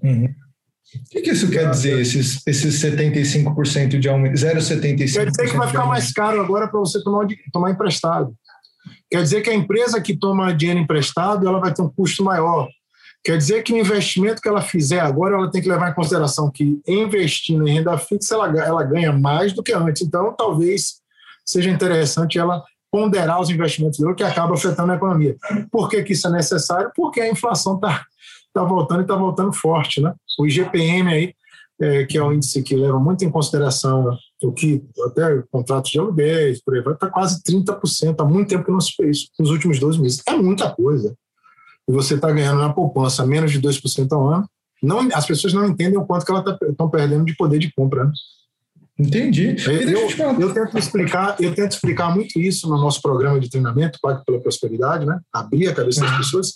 Uhum. O que, que, isso quer dizer, esses, esses 75% de aumento? 0,75%? Quer dizer que vai ficar mais caro agora para você tomar, tomar emprestado. Quer dizer que a empresa que toma dinheiro emprestado ela vai ter um custo maior. Quer dizer que o investimento que ela fizer agora, ela tem que levar em consideração que investindo em renda fixa, ela, ela ganha mais do que antes. Então, talvez seja interessante ela ponderar os investimentos dela, que acaba afetando a economia. Por que, que isso é necessário? Porque a inflação está tá voltando e está voltando forte. Né? O IGPM aí, é, que é um índice que leva muito em consideração o que até contratos de aluguéis, por está quase 30%. Há muito tempo que não se fez, nos últimos 12 meses. É muita coisa. E você está ganhando na poupança menos de 2% ao ano. Não, as pessoas não entendem o quanto que elas estão tá, perdendo de poder de compra. Né? Entendi. Eu, eu, tento explicar, eu tento explicar muito isso no nosso programa de treinamento, Pacto pela Prosperidade, né? Abrir a cabeça das pessoas.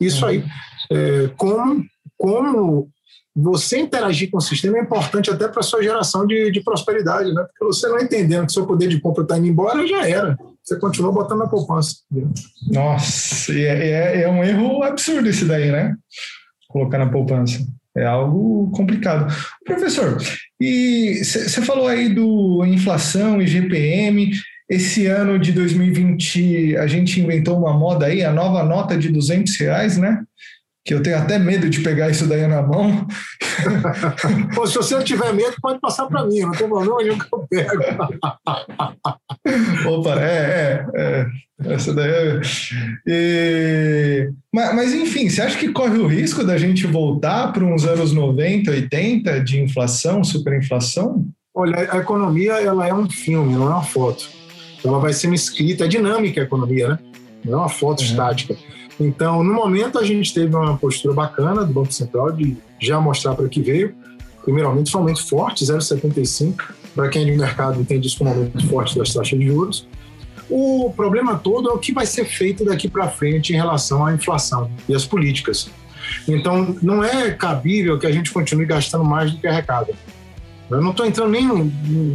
Isso aí. É, como, como você interagir com o sistema é importante até para a sua geração de, de prosperidade, né? Porque você não entendendo que seu poder de compra está indo embora, já era. Você continua botando na poupança. Nossa, é, é, é um erro absurdo esse daí, né? Colocar na poupança. É algo complicado. Professor, e você falou aí do inflação e GPM. Esse ano de 2020 a gente inventou uma moda aí, a nova nota de 200 reais, né? Que eu tenho até medo de pegar isso daí na mão. Pô, se você não tiver medo, pode passar para mim, não tem problema nenhum que eu pego. Opa, é, é, é. Essa daí é. E... Mas, mas, enfim, você acha que corre o risco da gente voltar para uns anos 90, 80 de inflação, superinflação? Olha, a economia ela é um filme, não é uma foto. Ela vai sendo escrita, é dinâmica a economia, né? Não é uma foto uhum. estática. Então, no momento, a gente teve uma postura bacana do Banco Central de já mostrar para que veio. Primeiramente, somente forte, 0,75. Para quem é mercado entende isso como um aumento forte das taxas de juros. O problema todo é o que vai ser feito daqui para frente em relação à inflação e às políticas. Então, não é cabível que a gente continue gastando mais do que arrecada. Eu não estou entrando nem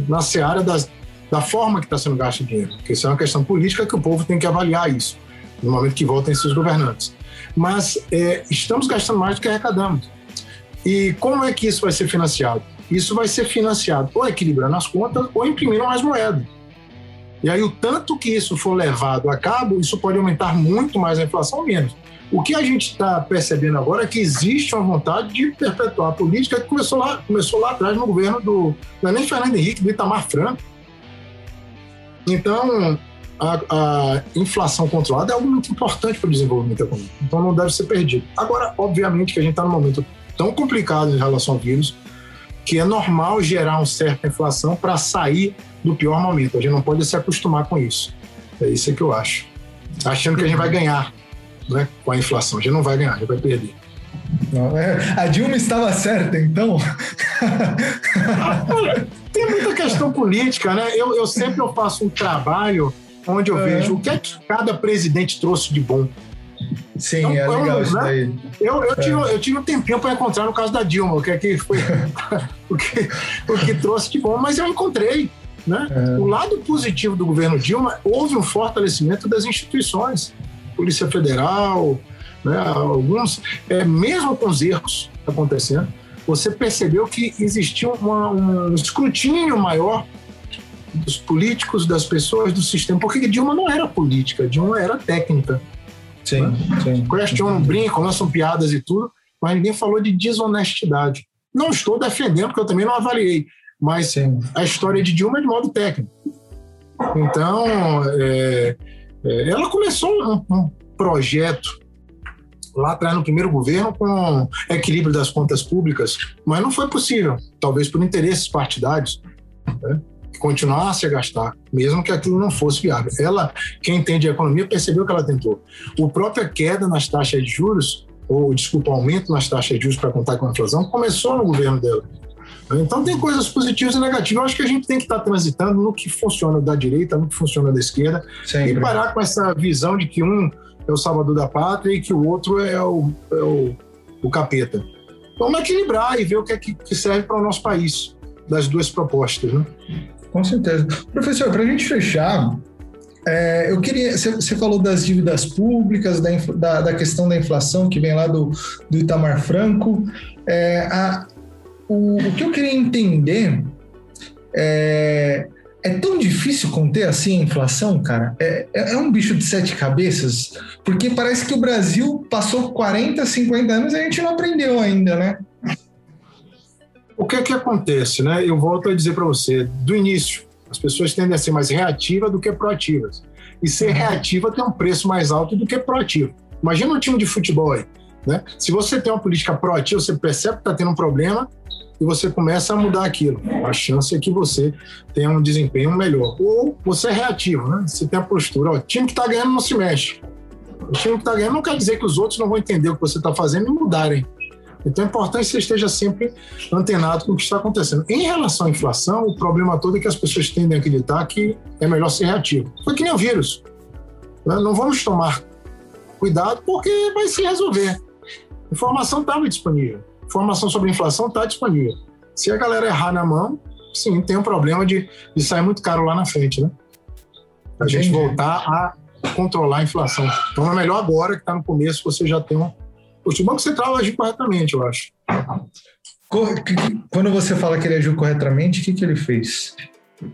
na seara das, da forma que está sendo gasto o dinheiro, porque isso é uma questão política que o povo tem que avaliar isso no momento que voltem seus governantes. Mas é, estamos gastando mais do que arrecadamos. E como é que isso vai ser financiado? Isso vai ser financiado ou equilibrando as contas ou imprimindo mais moeda. E aí, o tanto que isso for levado a cabo, isso pode aumentar muito mais a inflação ou menos. O que a gente está percebendo agora é que existe uma vontade de perpetuar a política que começou lá, começou lá atrás no governo do. Não é nem Fernando Henrique, do Itamar Franco. Então, a, a, inflação controlada é algo muito importante para o desenvolvimento econômico. Então não deve ser perdido. Agora, obviamente que a gente está num momento tão complicado em relação ao vírus que é normal gerar uma certa inflação para sair do pior momento. A gente não pode se acostumar com isso. É isso que eu acho. Achando que a gente vai ganhar né, com a inflação. A gente não vai ganhar, a gente vai perder. Não, é, a Dilma estava certa, então? Tem muita questão política, né? Eu, eu sempre eu faço um trabalho onde eu é. vejo o que é que cada presidente trouxe de bom. Sim, então, é legal né? isso daí. Eu, eu, é. tive, eu tive um tempinho para encontrar no caso da Dilma, o que é que foi o, que, o que trouxe de bom, mas eu encontrei. Né? É. O lado positivo do governo Dilma, houve um fortalecimento das instituições, Polícia Federal, né, alguns, é, mesmo com os erros acontecendo, você percebeu que existia uma, um escrutínio maior dos políticos, das pessoas, do sistema. Porque Dilma não era política, Dilma era técnica. Sim, né? sim. Questionam, brincam, lançam piadas e tudo, mas ninguém falou de desonestidade. Não estou defendendo, porque eu também não avaliei. mas Sim. a história de Dilma é de modo técnico. Então, é, é, ela começou um, um projeto lá atrás no primeiro governo com equilíbrio das contas públicas, mas não foi possível, talvez por interesses partidários, né, continuasse a gastar, mesmo que aquilo não fosse viável. Ela, quem entende a economia, percebeu que ela tentou. O própria queda nas taxas de juros, ou desculpa, aumento nas taxas de juros para contar com a inflação, começou no governo dela. Então tem coisas positivas e negativas. Eu acho que a gente tem que estar transitando no que funciona da direita, no que funciona da esquerda, Sempre. e parar com essa visão de que um é o salvador da pátria e que o outro é o, é o, o capeta. Vamos equilibrar e ver o que é que serve para o nosso país, das duas propostas. Né? Com certeza. Professor, para a gente fechar, é, eu queria. Você falou das dívidas públicas, da, da, da, questão da inflação que vem lá do, do Itamar Franco. É, a, o, o, que eu queria entender é, é tão difícil conter assim a inflação, cara? É, é, é, um bicho de sete cabeças? Porque parece que o Brasil passou 40, 50 anos e a gente não aprendeu ainda, né? O que é que acontece, né? Eu volto a dizer para você, do início, as pessoas tendem a ser mais reativas do que proativas. E ser reativa tem um preço mais alto do que proativo. Imagina um time de futebol aí, né? Se você tem uma política proativa, você percebe que está tendo um problema, e você começa a mudar aquilo. A chance é que você tenha um desempenho melhor. Ou você é reativo, né? Você tem a postura. Ó, o time que está ganhando não se mexe. O time que está ganhando não quer dizer que os outros não vão entender o que você está fazendo e mudarem. Então é importante que você esteja sempre antenado com o que está acontecendo. Em relação à inflação, o problema todo é que as pessoas tendem a acreditar que é melhor ser reativo. Foi que nem o vírus. Né? Não vamos tomar cuidado porque vai se resolver. Informação estava disponível informação sobre inflação está disponível. Se a galera errar na mão, sim, tem um problema de, de sair muito caro lá na frente, né? A gente voltar a controlar a inflação. Então é melhor agora que está no começo, você já tem um. O Banco Central agir corretamente, eu acho. Quando você fala que ele agiu corretamente, o que, que ele fez?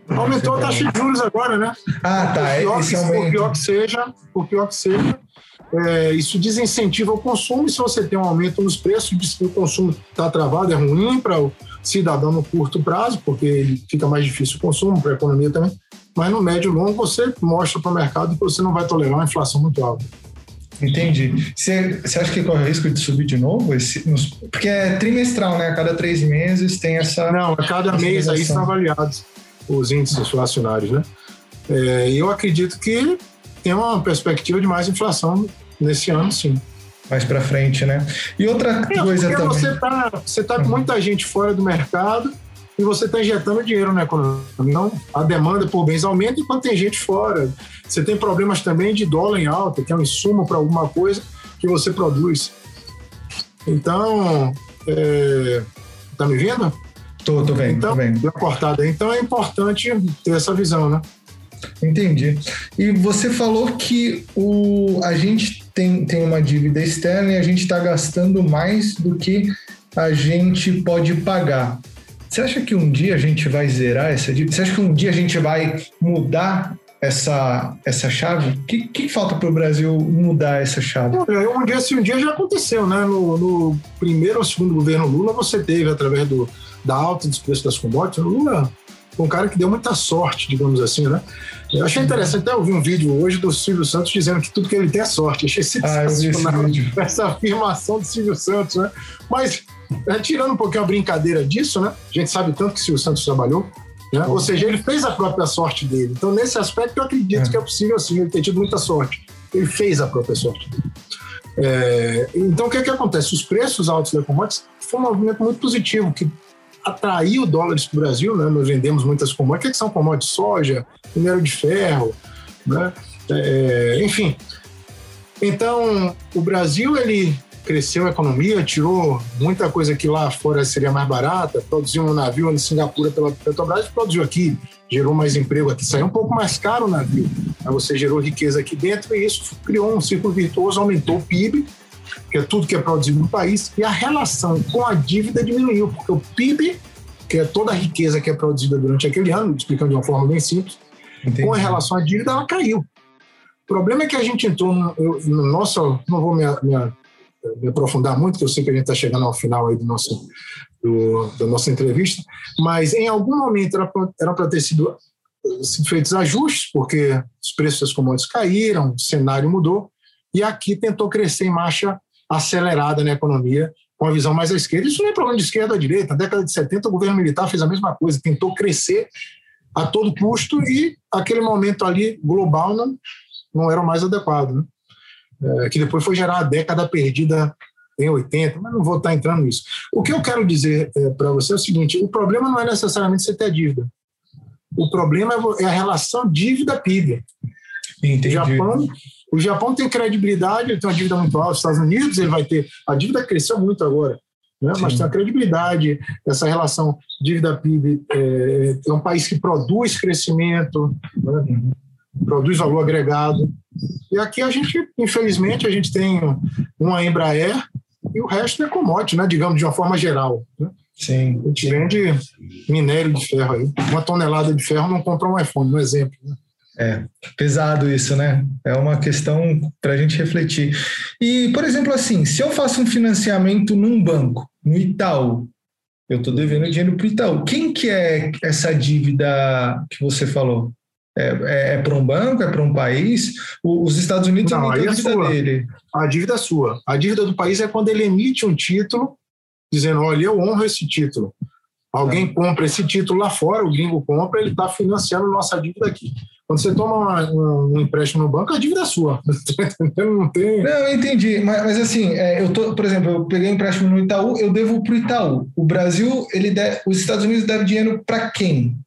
Aumentou a taxa de juros agora, né? Ah, tá. Por pior, que, por pior que seja, por pior que seja, é, isso desincentiva o consumo, e se você tem um aumento nos preços, o consumo está travado, é ruim para o cidadão no curto prazo, porque fica mais difícil o consumo, para a economia também, mas no médio e longo você mostra para o mercado que você não vai tolerar uma inflação muito alta. Entendi. Você, acha que corre o risco de subir de novo? Esse, nos, porque é trimestral, né? A cada três meses tem essa. Não, a cada mês aí são avaliados os índices inflacionários, né? É, eu acredito que tem uma perspectiva de mais inflação nesse ano, sim. Mais para frente, né? E outra é, coisa também. Você está você tá com muita gente fora do mercado e você está injetando dinheiro na economia. Não, a demanda por bens aumenta enquanto tem gente fora. Você tem problemas também de dólar em alta, que é um insumo para alguma coisa que você produz. Então, é... tá me vendo? Tô, tô vendo, então, tô cortada. Então é importante ter essa visão, né? Entendi. E você falou que o, a gente tem, tem uma dívida externa e a gente está gastando mais do que a gente pode pagar. Você acha que um dia a gente vai zerar essa dívida? Você acha que um dia a gente vai mudar essa, essa chave? O que, que falta para o Brasil mudar essa chave? Um dia, se um dia já aconteceu, né? No, no, primeiro ou segundo governo Lula, você teve, através do, da alta dos preços das commodities, o Lula um cara que deu muita sorte, digamos assim, né? Eu achei interessante, até ouvir um vídeo hoje do Silvio Santos dizendo que tudo que ele tem é sorte. Achei sensacional ah, essa afirmação do Silvio Santos, né? Mas, tirando um pouquinho a brincadeira disso, né? A gente sabe tanto que o Silvio Santos trabalhou, né? Ou seja, ele fez a própria sorte dele. Então, nesse aspecto, eu acredito é. que é possível, sim, ele ter tido muita sorte. Ele fez a própria sorte dele. É, então, o que, é que acontece? Os preços altos da commodities foi um movimento muito positivo, que atraiu dólares para o Brasil, né? Nós vendemos muitas commodities, que são commodities soja, minério de ferro, né? É, enfim. Então, o Brasil ele cresceu a economia, tirou muita coisa que lá fora seria mais barata, produziu um navio em Singapura pela Petrobras, produziu aqui, gerou mais emprego aqui, saiu um pouco mais caro o navio, mas você gerou riqueza aqui dentro e isso criou um ciclo virtuoso, aumentou o PIB que é tudo que é produzido no país, e a relação com a dívida diminuiu, porque o PIB, que é toda a riqueza que é produzida durante aquele ano, explicando de uma forma bem simples, Entendi. com relação à dívida, ela caiu. O problema é que a gente entrou no, no nosso. Não vou me, me, me aprofundar muito, que eu sei que a gente está chegando ao final aí do nosso, do, da nossa entrevista, mas em algum momento era para ter sido, sido feitos ajustes, porque os preços das commodities caíram, o cenário mudou, e aqui tentou crescer em marcha acelerada na economia, com a visão mais à esquerda. Isso não é problema de esquerda ou direita. Na década de 70, o governo militar fez a mesma coisa, tentou crescer a todo custo e aquele momento ali global não, não era o mais adequado. Né? É, que depois foi gerar a década perdida em 80, mas não vou estar entrando nisso. O que eu quero dizer é, para você é o seguinte: o problema não é necessariamente você ter dívida. O problema é, é a relação dívida-PIB. O Japão, o Japão tem credibilidade, ele tem uma dívida muito alta. Os Estados Unidos ele vai ter. A dívida cresceu muito agora, né? mas tem a credibilidade, essa relação dívida-PIB. É, é, um país que produz crescimento, né? produz valor agregado. E aqui a gente, infelizmente, a gente tem uma Embraer e o resto é commodity, né? digamos, de uma forma geral. Né? Sim. A gente vende minério de ferro aí. Uma tonelada de ferro não compra um iPhone, um exemplo. Né? É, pesado isso, né? É uma questão para a gente refletir. E, por exemplo, assim, se eu faço um financiamento num banco, no Itaú, eu estou devendo dinheiro para o Itaú. Quem que é essa dívida que você falou? É, é, é para um banco? É para um país? O, os Estados Unidos não, a dívida é sua. dele. A dívida é sua. A dívida do país é quando ele emite um título dizendo, olha, eu honro esse título. Alguém tá. compra esse título lá fora, o gringo compra, ele está financiando nossa dívida aqui. Quando você toma uma, um, um, empréstimo no banco, a dívida é sua. não tem. Não, eu entendi. Mas, mas assim, é, eu tô, por exemplo, eu peguei um empréstimo no Itaú, eu devo para o Itaú. O Brasil, ele deve, os Estados Unidos devem dinheiro para quem?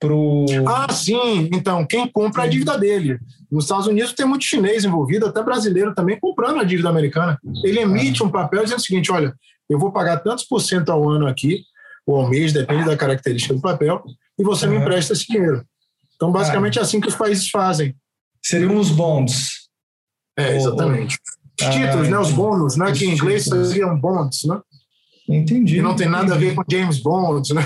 Pro... Ah, sim. Então, quem compra a dívida dele. Nos Estados Unidos tem muito chinês envolvido, até brasileiro também, comprando a dívida americana. Ele emite um papel dizendo o seguinte: olha, eu vou pagar tantos por cento ao ano aqui, ou ao mês, depende da característica do papel, e você uhum. me empresta esse dinheiro. Então, basicamente, ah. é assim que os países fazem. Seriam os bonds. É, exatamente. Os ah, títulos, né? Os bônus, né? Que em inglês seriam bonds, né? Entendi. E não tem nada entendi. a ver com James Bond, né?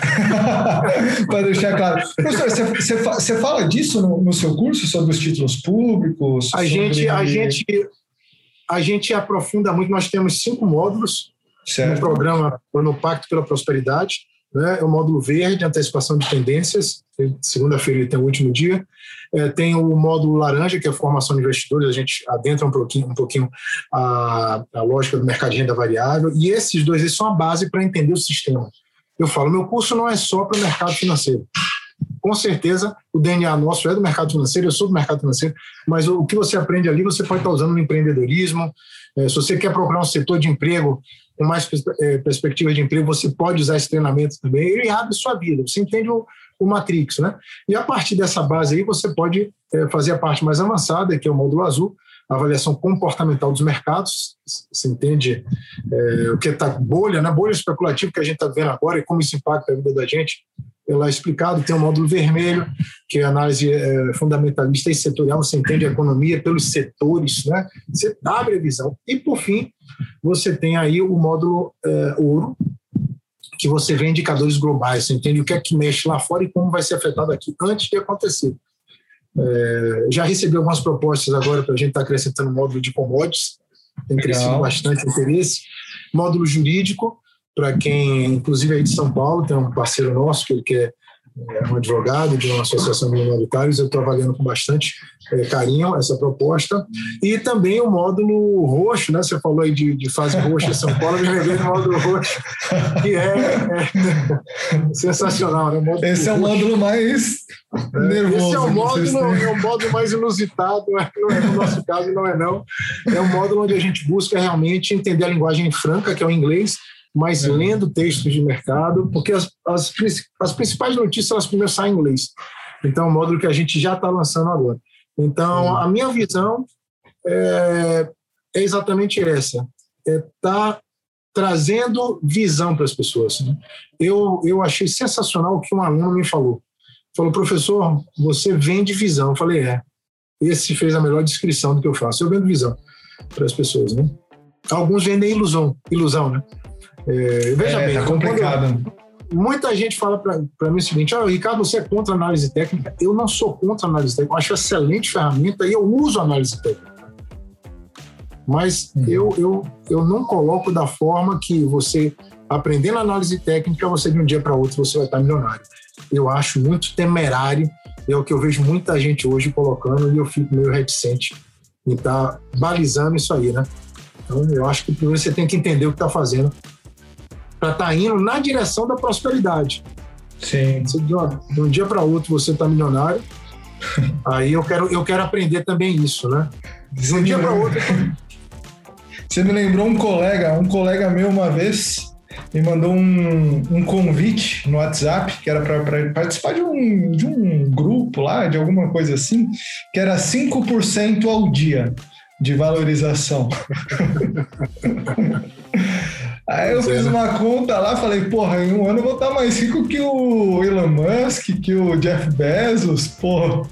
Para deixar claro. Professor, você, você fala disso no, no, seu curso sobre os títulos públicos? A gente, a gente, a gente aprofunda muito. Nós temos cinco módulos certo. no programa no Pacto pela Prosperidade né? é o módulo verde, antecipação de tendências, segunda-feira tem o último dia. É, tem o módulo laranja, que é a formação de investidores, a gente adentra um pouquinho, um pouquinho a, a lógica do mercado de renda variável, e esses dois eles são a base para entender o sistema. Eu falo, meu curso não é só para o mercado financeiro. Com certeza, o DNA nosso é do mercado financeiro, eu sou do mercado financeiro, mas o, que você aprende ali, você pode estar usando no empreendedorismo. É, se você quer procurar um setor de emprego com mais é, perspectiva de emprego, você pode usar esse treinamento também. Ele abre sua vida, você entende o, o Matrix, né? E a partir dessa base aí, você pode é, fazer a parte mais avançada, que é o módulo azul, avaliação comportamental dos mercados. Você entende é, o que está bolha, né? Bolha especulativa que a gente está vendo agora e como isso impacta a vida da gente ela é explicado, tem o um módulo vermelho, que é análise é, fundamentalista e setorial, você entende a economia pelos setores, né? você abre a visão. E, por fim, você tem aí o módulo é, ouro, que você vê indicadores globais, você entende o que é que mexe lá fora e como vai ser afetado aqui antes de acontecer. É, já recebi algumas propostas agora para a gente estar tá acrescentando módulo de commodities, tem crescido bastante interesse. Módulo jurídico, para quem, inclusive aí de São Paulo, tem um parceiro nosso que ele quer é um advogado de uma associação de minoritários, eu estou avaliando com bastante é, carinho essa proposta. E também o módulo roxo, né? Você falou aí de, de fase roxa em São Paulo, me lembrei do módulo roxo, que é, é sensacional, né? Esse é o módulo mais nervoso. Esse é o módulo, é o módulo mais inusitado, é, no nosso caso, não é não. É um módulo onde a gente busca realmente entender a linguagem franca, que é o inglês, mas é. lendo textos de mercado, porque as, as, as, principais notícias elas primeiro saem em inglês. Então, é um módulo que a gente já está lançando agora. Então, a minha visão é, é exatamente essa: é tá trazendo visão para as pessoas. Né? Eu, eu achei sensacional o que um aluno me falou. Falou, professor, você vende visão. Eu falei, é. Esse fez a melhor descrição do que eu faço. Eu vendo visão para as pessoas, né? Alguns vendem ilusão, ilusão, né? É, veja é, bem, tá complicado. muita gente fala para mim o seguinte: oh, Ricardo, você é contra análise técnica? Eu não sou contra análise técnica, eu acho excelente ferramenta e eu uso análise técnica. Mas uhum. eu, eu, eu não coloco da forma que você aprendendo análise técnica, você de um dia para outro você vai estar milionário. Eu acho muito temerário, é o que eu vejo muita gente hoje colocando e eu fico meio reticente em estar tá balizando isso aí, né? Então, eu acho que primeiro você tem que entender o que está fazendo para estar tá indo na direção da prosperidade. Sim. de um dia para outro você está milionário, aí eu quero, eu quero aprender também isso, né? De um dia para outro. Você me lembrou um colega, um colega meu uma vez me mandou um, um convite no WhatsApp, que era para participar de um, de um grupo lá, de alguma coisa assim, que era 5% ao dia de valorização. Aí eu fiz uma conta lá, falei, porra, em um ano eu vou estar mais rico que o Elon Musk, que o Jeff Bezos, porra.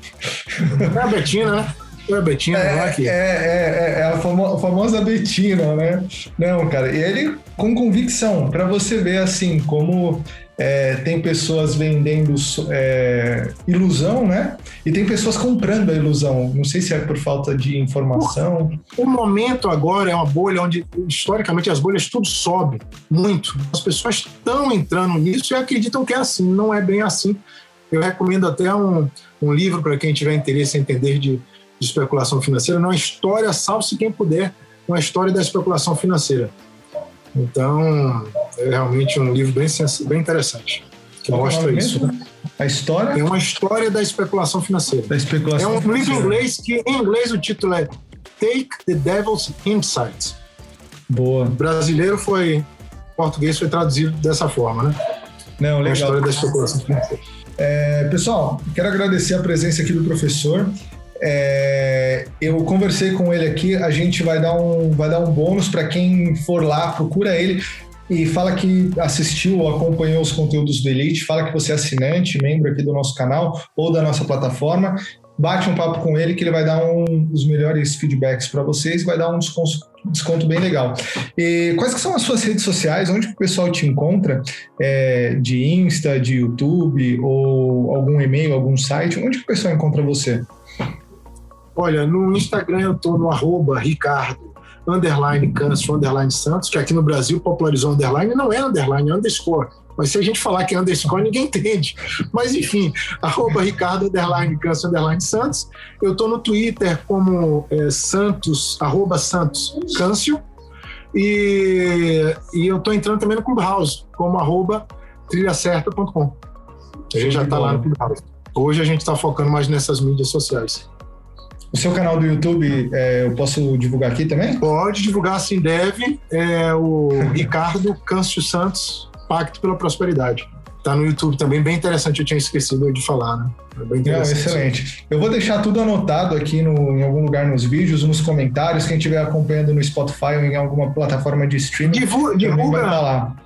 É a Betina, né? É a Betina, é, é. É, é, é, é a famosa Betina, né? Não, cara, e ele com convicção, para você ver assim, como é, tem pessoas vendendo é, ilusão, né? E tem pessoas comprando a ilusão. Não sei se é por falta de informação. O momento agora é uma bolha onde, historicamente, as bolhas tudo sobe muito. As pessoas estão entrando nisso e acreditam que é assim. Não é bem assim. Eu recomendo até um, um livro para quem tiver interesse em entender de, de especulação financeira. Não é história, salve-se quem puder, uma história da especulação financeira. Então, é realmente um livro bem, bem interessante, que Qual é mostra isso. Né? A história? É uma história da especulação financeira. Da especulação é um livro em inglês que, em inglês, o título é Take the Devil's Insights. Boa. O brasileiro foi, português foi traduzido dessa forma, né? Não, legal. É a história da especulação financeira. É, pessoal, quero agradecer a presença aqui do professor. É, eu conversei com ele aqui, a gente vai dar um, vai dar um bônus para quem for lá, procura ele e fala que assistiu ou acompanhou os conteúdos do Elite, fala que você é assinante, membro aqui do nosso canal ou da nossa plataforma, bate um papo com ele que ele vai dar um, os melhores feedbacks para vocês, vai dar um desconto, desconto, bem legal. E quais que são as suas redes sociais? Onde o pessoal te encontra? É, de Insta, de YouTube ou algum e-mail, algum site? Onde o pessoal encontra você? Olha, no Instagram eu tô no arroba Ricardo underline Câncio, underline Santos, que aqui no Brasil popularizou underline, não é underline, é underscore. Mas se a gente falar que é underscore, ninguém entende. Mas enfim, arroba Ricardo underline Câncio underline Santos. Eu tô no Twitter como é, Santos, arroba Santos Câncio. E, e eu tô entrando também no Clubhouse, como arroba trilhacerta.com. A gente já tá lá no Clubhouse. Hoje a gente está focando mais nessas mídias sociais. O seu canal do YouTube, é, eu posso divulgar aqui também? Pode divulgar, sim, deve. É o Ricardo Câncio Santos, Pacto pela Prosperidade. Tá no YouTube também, bem interessante, eu tinha esquecido de falar, né? É bem interessante. Não, excelente. Eu vou deixar tudo anotado aqui no, em algum lugar nos vídeos, nos comentários, quem estiver acompanhando no Spotify ou em alguma plataforma de streaming. Divulga, divulga, lá.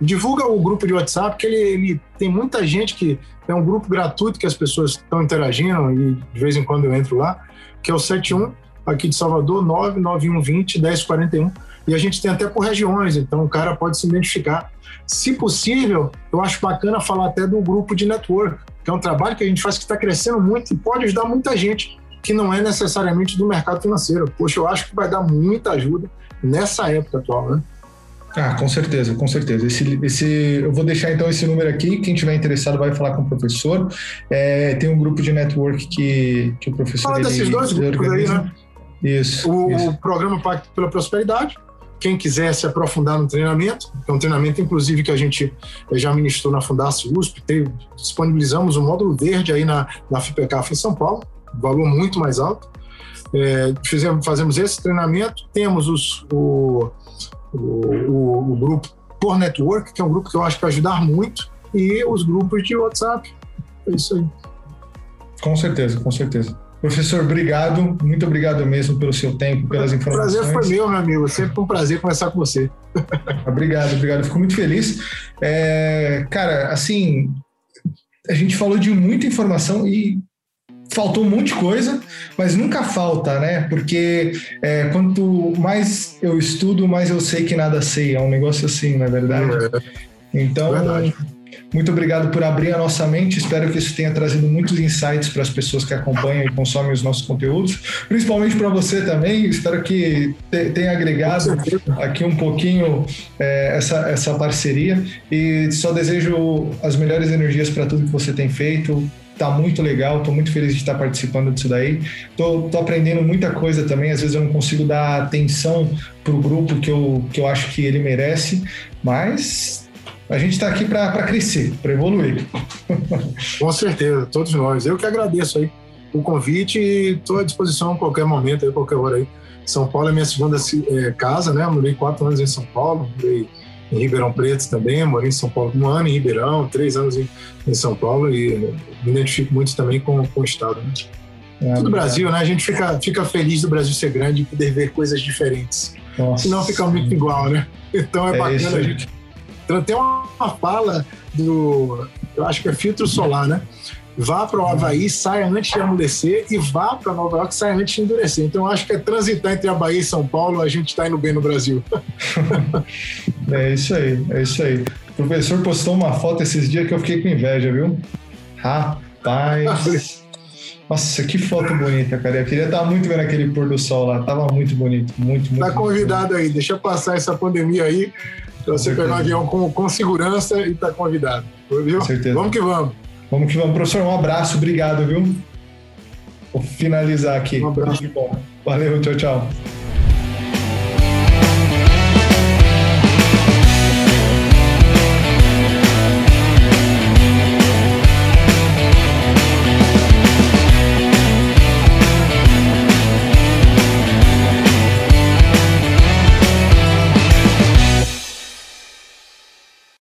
Divulga o grupo de WhatsApp, que ele, ele tem muita gente que é um grupo gratuito que as pessoas estão interagindo e de vez em quando eu entro lá que é o 71, aqui de Salvador, 99120 1041. E a gente tem até por regiões, então o cara pode se identificar. Se possível, eu acho bacana falar até do grupo de network, que é um trabalho que a gente faz que está crescendo muito e pode ajudar muita gente que não é necessariamente do mercado financeiro. Poxa, eu acho que vai dar muita ajuda nessa época atual, né? Ah, com certeza, com certeza. Esse, esse, eu vou deixar então esse número aqui. Quem tiver interessado vai falar com o professor. É, tem um grupo de network que, que o professor. Fala desses dois grupos aí, né? Isso o, isso. o programa Pacto pela Prosperidade. Quem quiser se aprofundar no treinamento, é um treinamento, inclusive, que a gente já ministrou na Fundação USP, teve, disponibilizamos o um módulo verde aí na, na FIPECAF em São Paulo, valor muito mais alto. É, fizemos, fazemos esse treinamento, temos os, o, o, o, o, grupo por network, que é um grupo que eu acho que vai ajudar muito, e os grupos de WhatsApp. É isso aí. Com certeza, com certeza. Professor, obrigado, muito obrigado mesmo pelo seu tempo, pelas informações. O prazer foi meu, meu amigo. Sempre um prazer conversar com você. obrigado, obrigado. Fico muito feliz. É, cara, assim, a gente falou de muita informação e faltou um monte de coisa, mas nunca falta, né? Porque é, quanto mais eu estudo, mais eu sei que nada sei. É um negócio assim, não é verdade? É. Então, verdade. Muito obrigado por abrir a nossa mente. Espero que isso tenha trazido muitos insights para as pessoas que acompanham e consomem os nossos conteúdos, principalmente para você também. Espero que tenha agregado aqui um pouquinho é, essa, essa parceria e só desejo as melhores energias para tudo que você tem feito tá muito legal, tô muito feliz de estar participando disso daí. Tô, tô aprendendo muita coisa também, às vezes eu não consigo dar atenção pro grupo que eu, que eu acho que ele merece, mas a gente está aqui para crescer, para evoluir. Com certeza, todos nós. Eu que agradeço aí o convite e estou à disposição a qualquer momento, a qualquer hora aí. São Paulo é minha segunda é, casa, né? Eu morei quatro anos em São Paulo, morei em Ribeirão Preto também, morei em São Paulo um ano em Ribeirão, três anos em, em São Paulo e me identifico muito também com, com o Estado. Né? É, Tudo Brasil, né? A gente fica, fica feliz do Brasil ser grande e poder ver coisas diferentes. Nossa. Senão fica muito igual, né? Então é, é bacana a gente. Tem uma fala do. Eu acho que é filtro solar, né? Vá para o Havaí, saia antes de amulecer e vá para Nova York, saia antes de endurecer. Então, acho que é transitar entre a Bahia e São Paulo, a gente está indo bem no Brasil. é isso aí, é isso aí. O professor postou uma foto esses dias que eu fiquei com inveja, viu? Rapaz. Nossa, que foto bonita, cara. Eu queria estar muito vendo aquele pôr do sol lá. Tava muito bonito, muito, muito. Tá convidado bonito. aí, deixa passar essa pandemia aí, pra você pegar um avião com, com segurança e tá convidado. Viu? Com certeza. Vamos que vamos. Vamos que vamos. Professor, um abraço, obrigado, viu? Vou finalizar aqui. Um abraço. Valeu, tchau, tchau.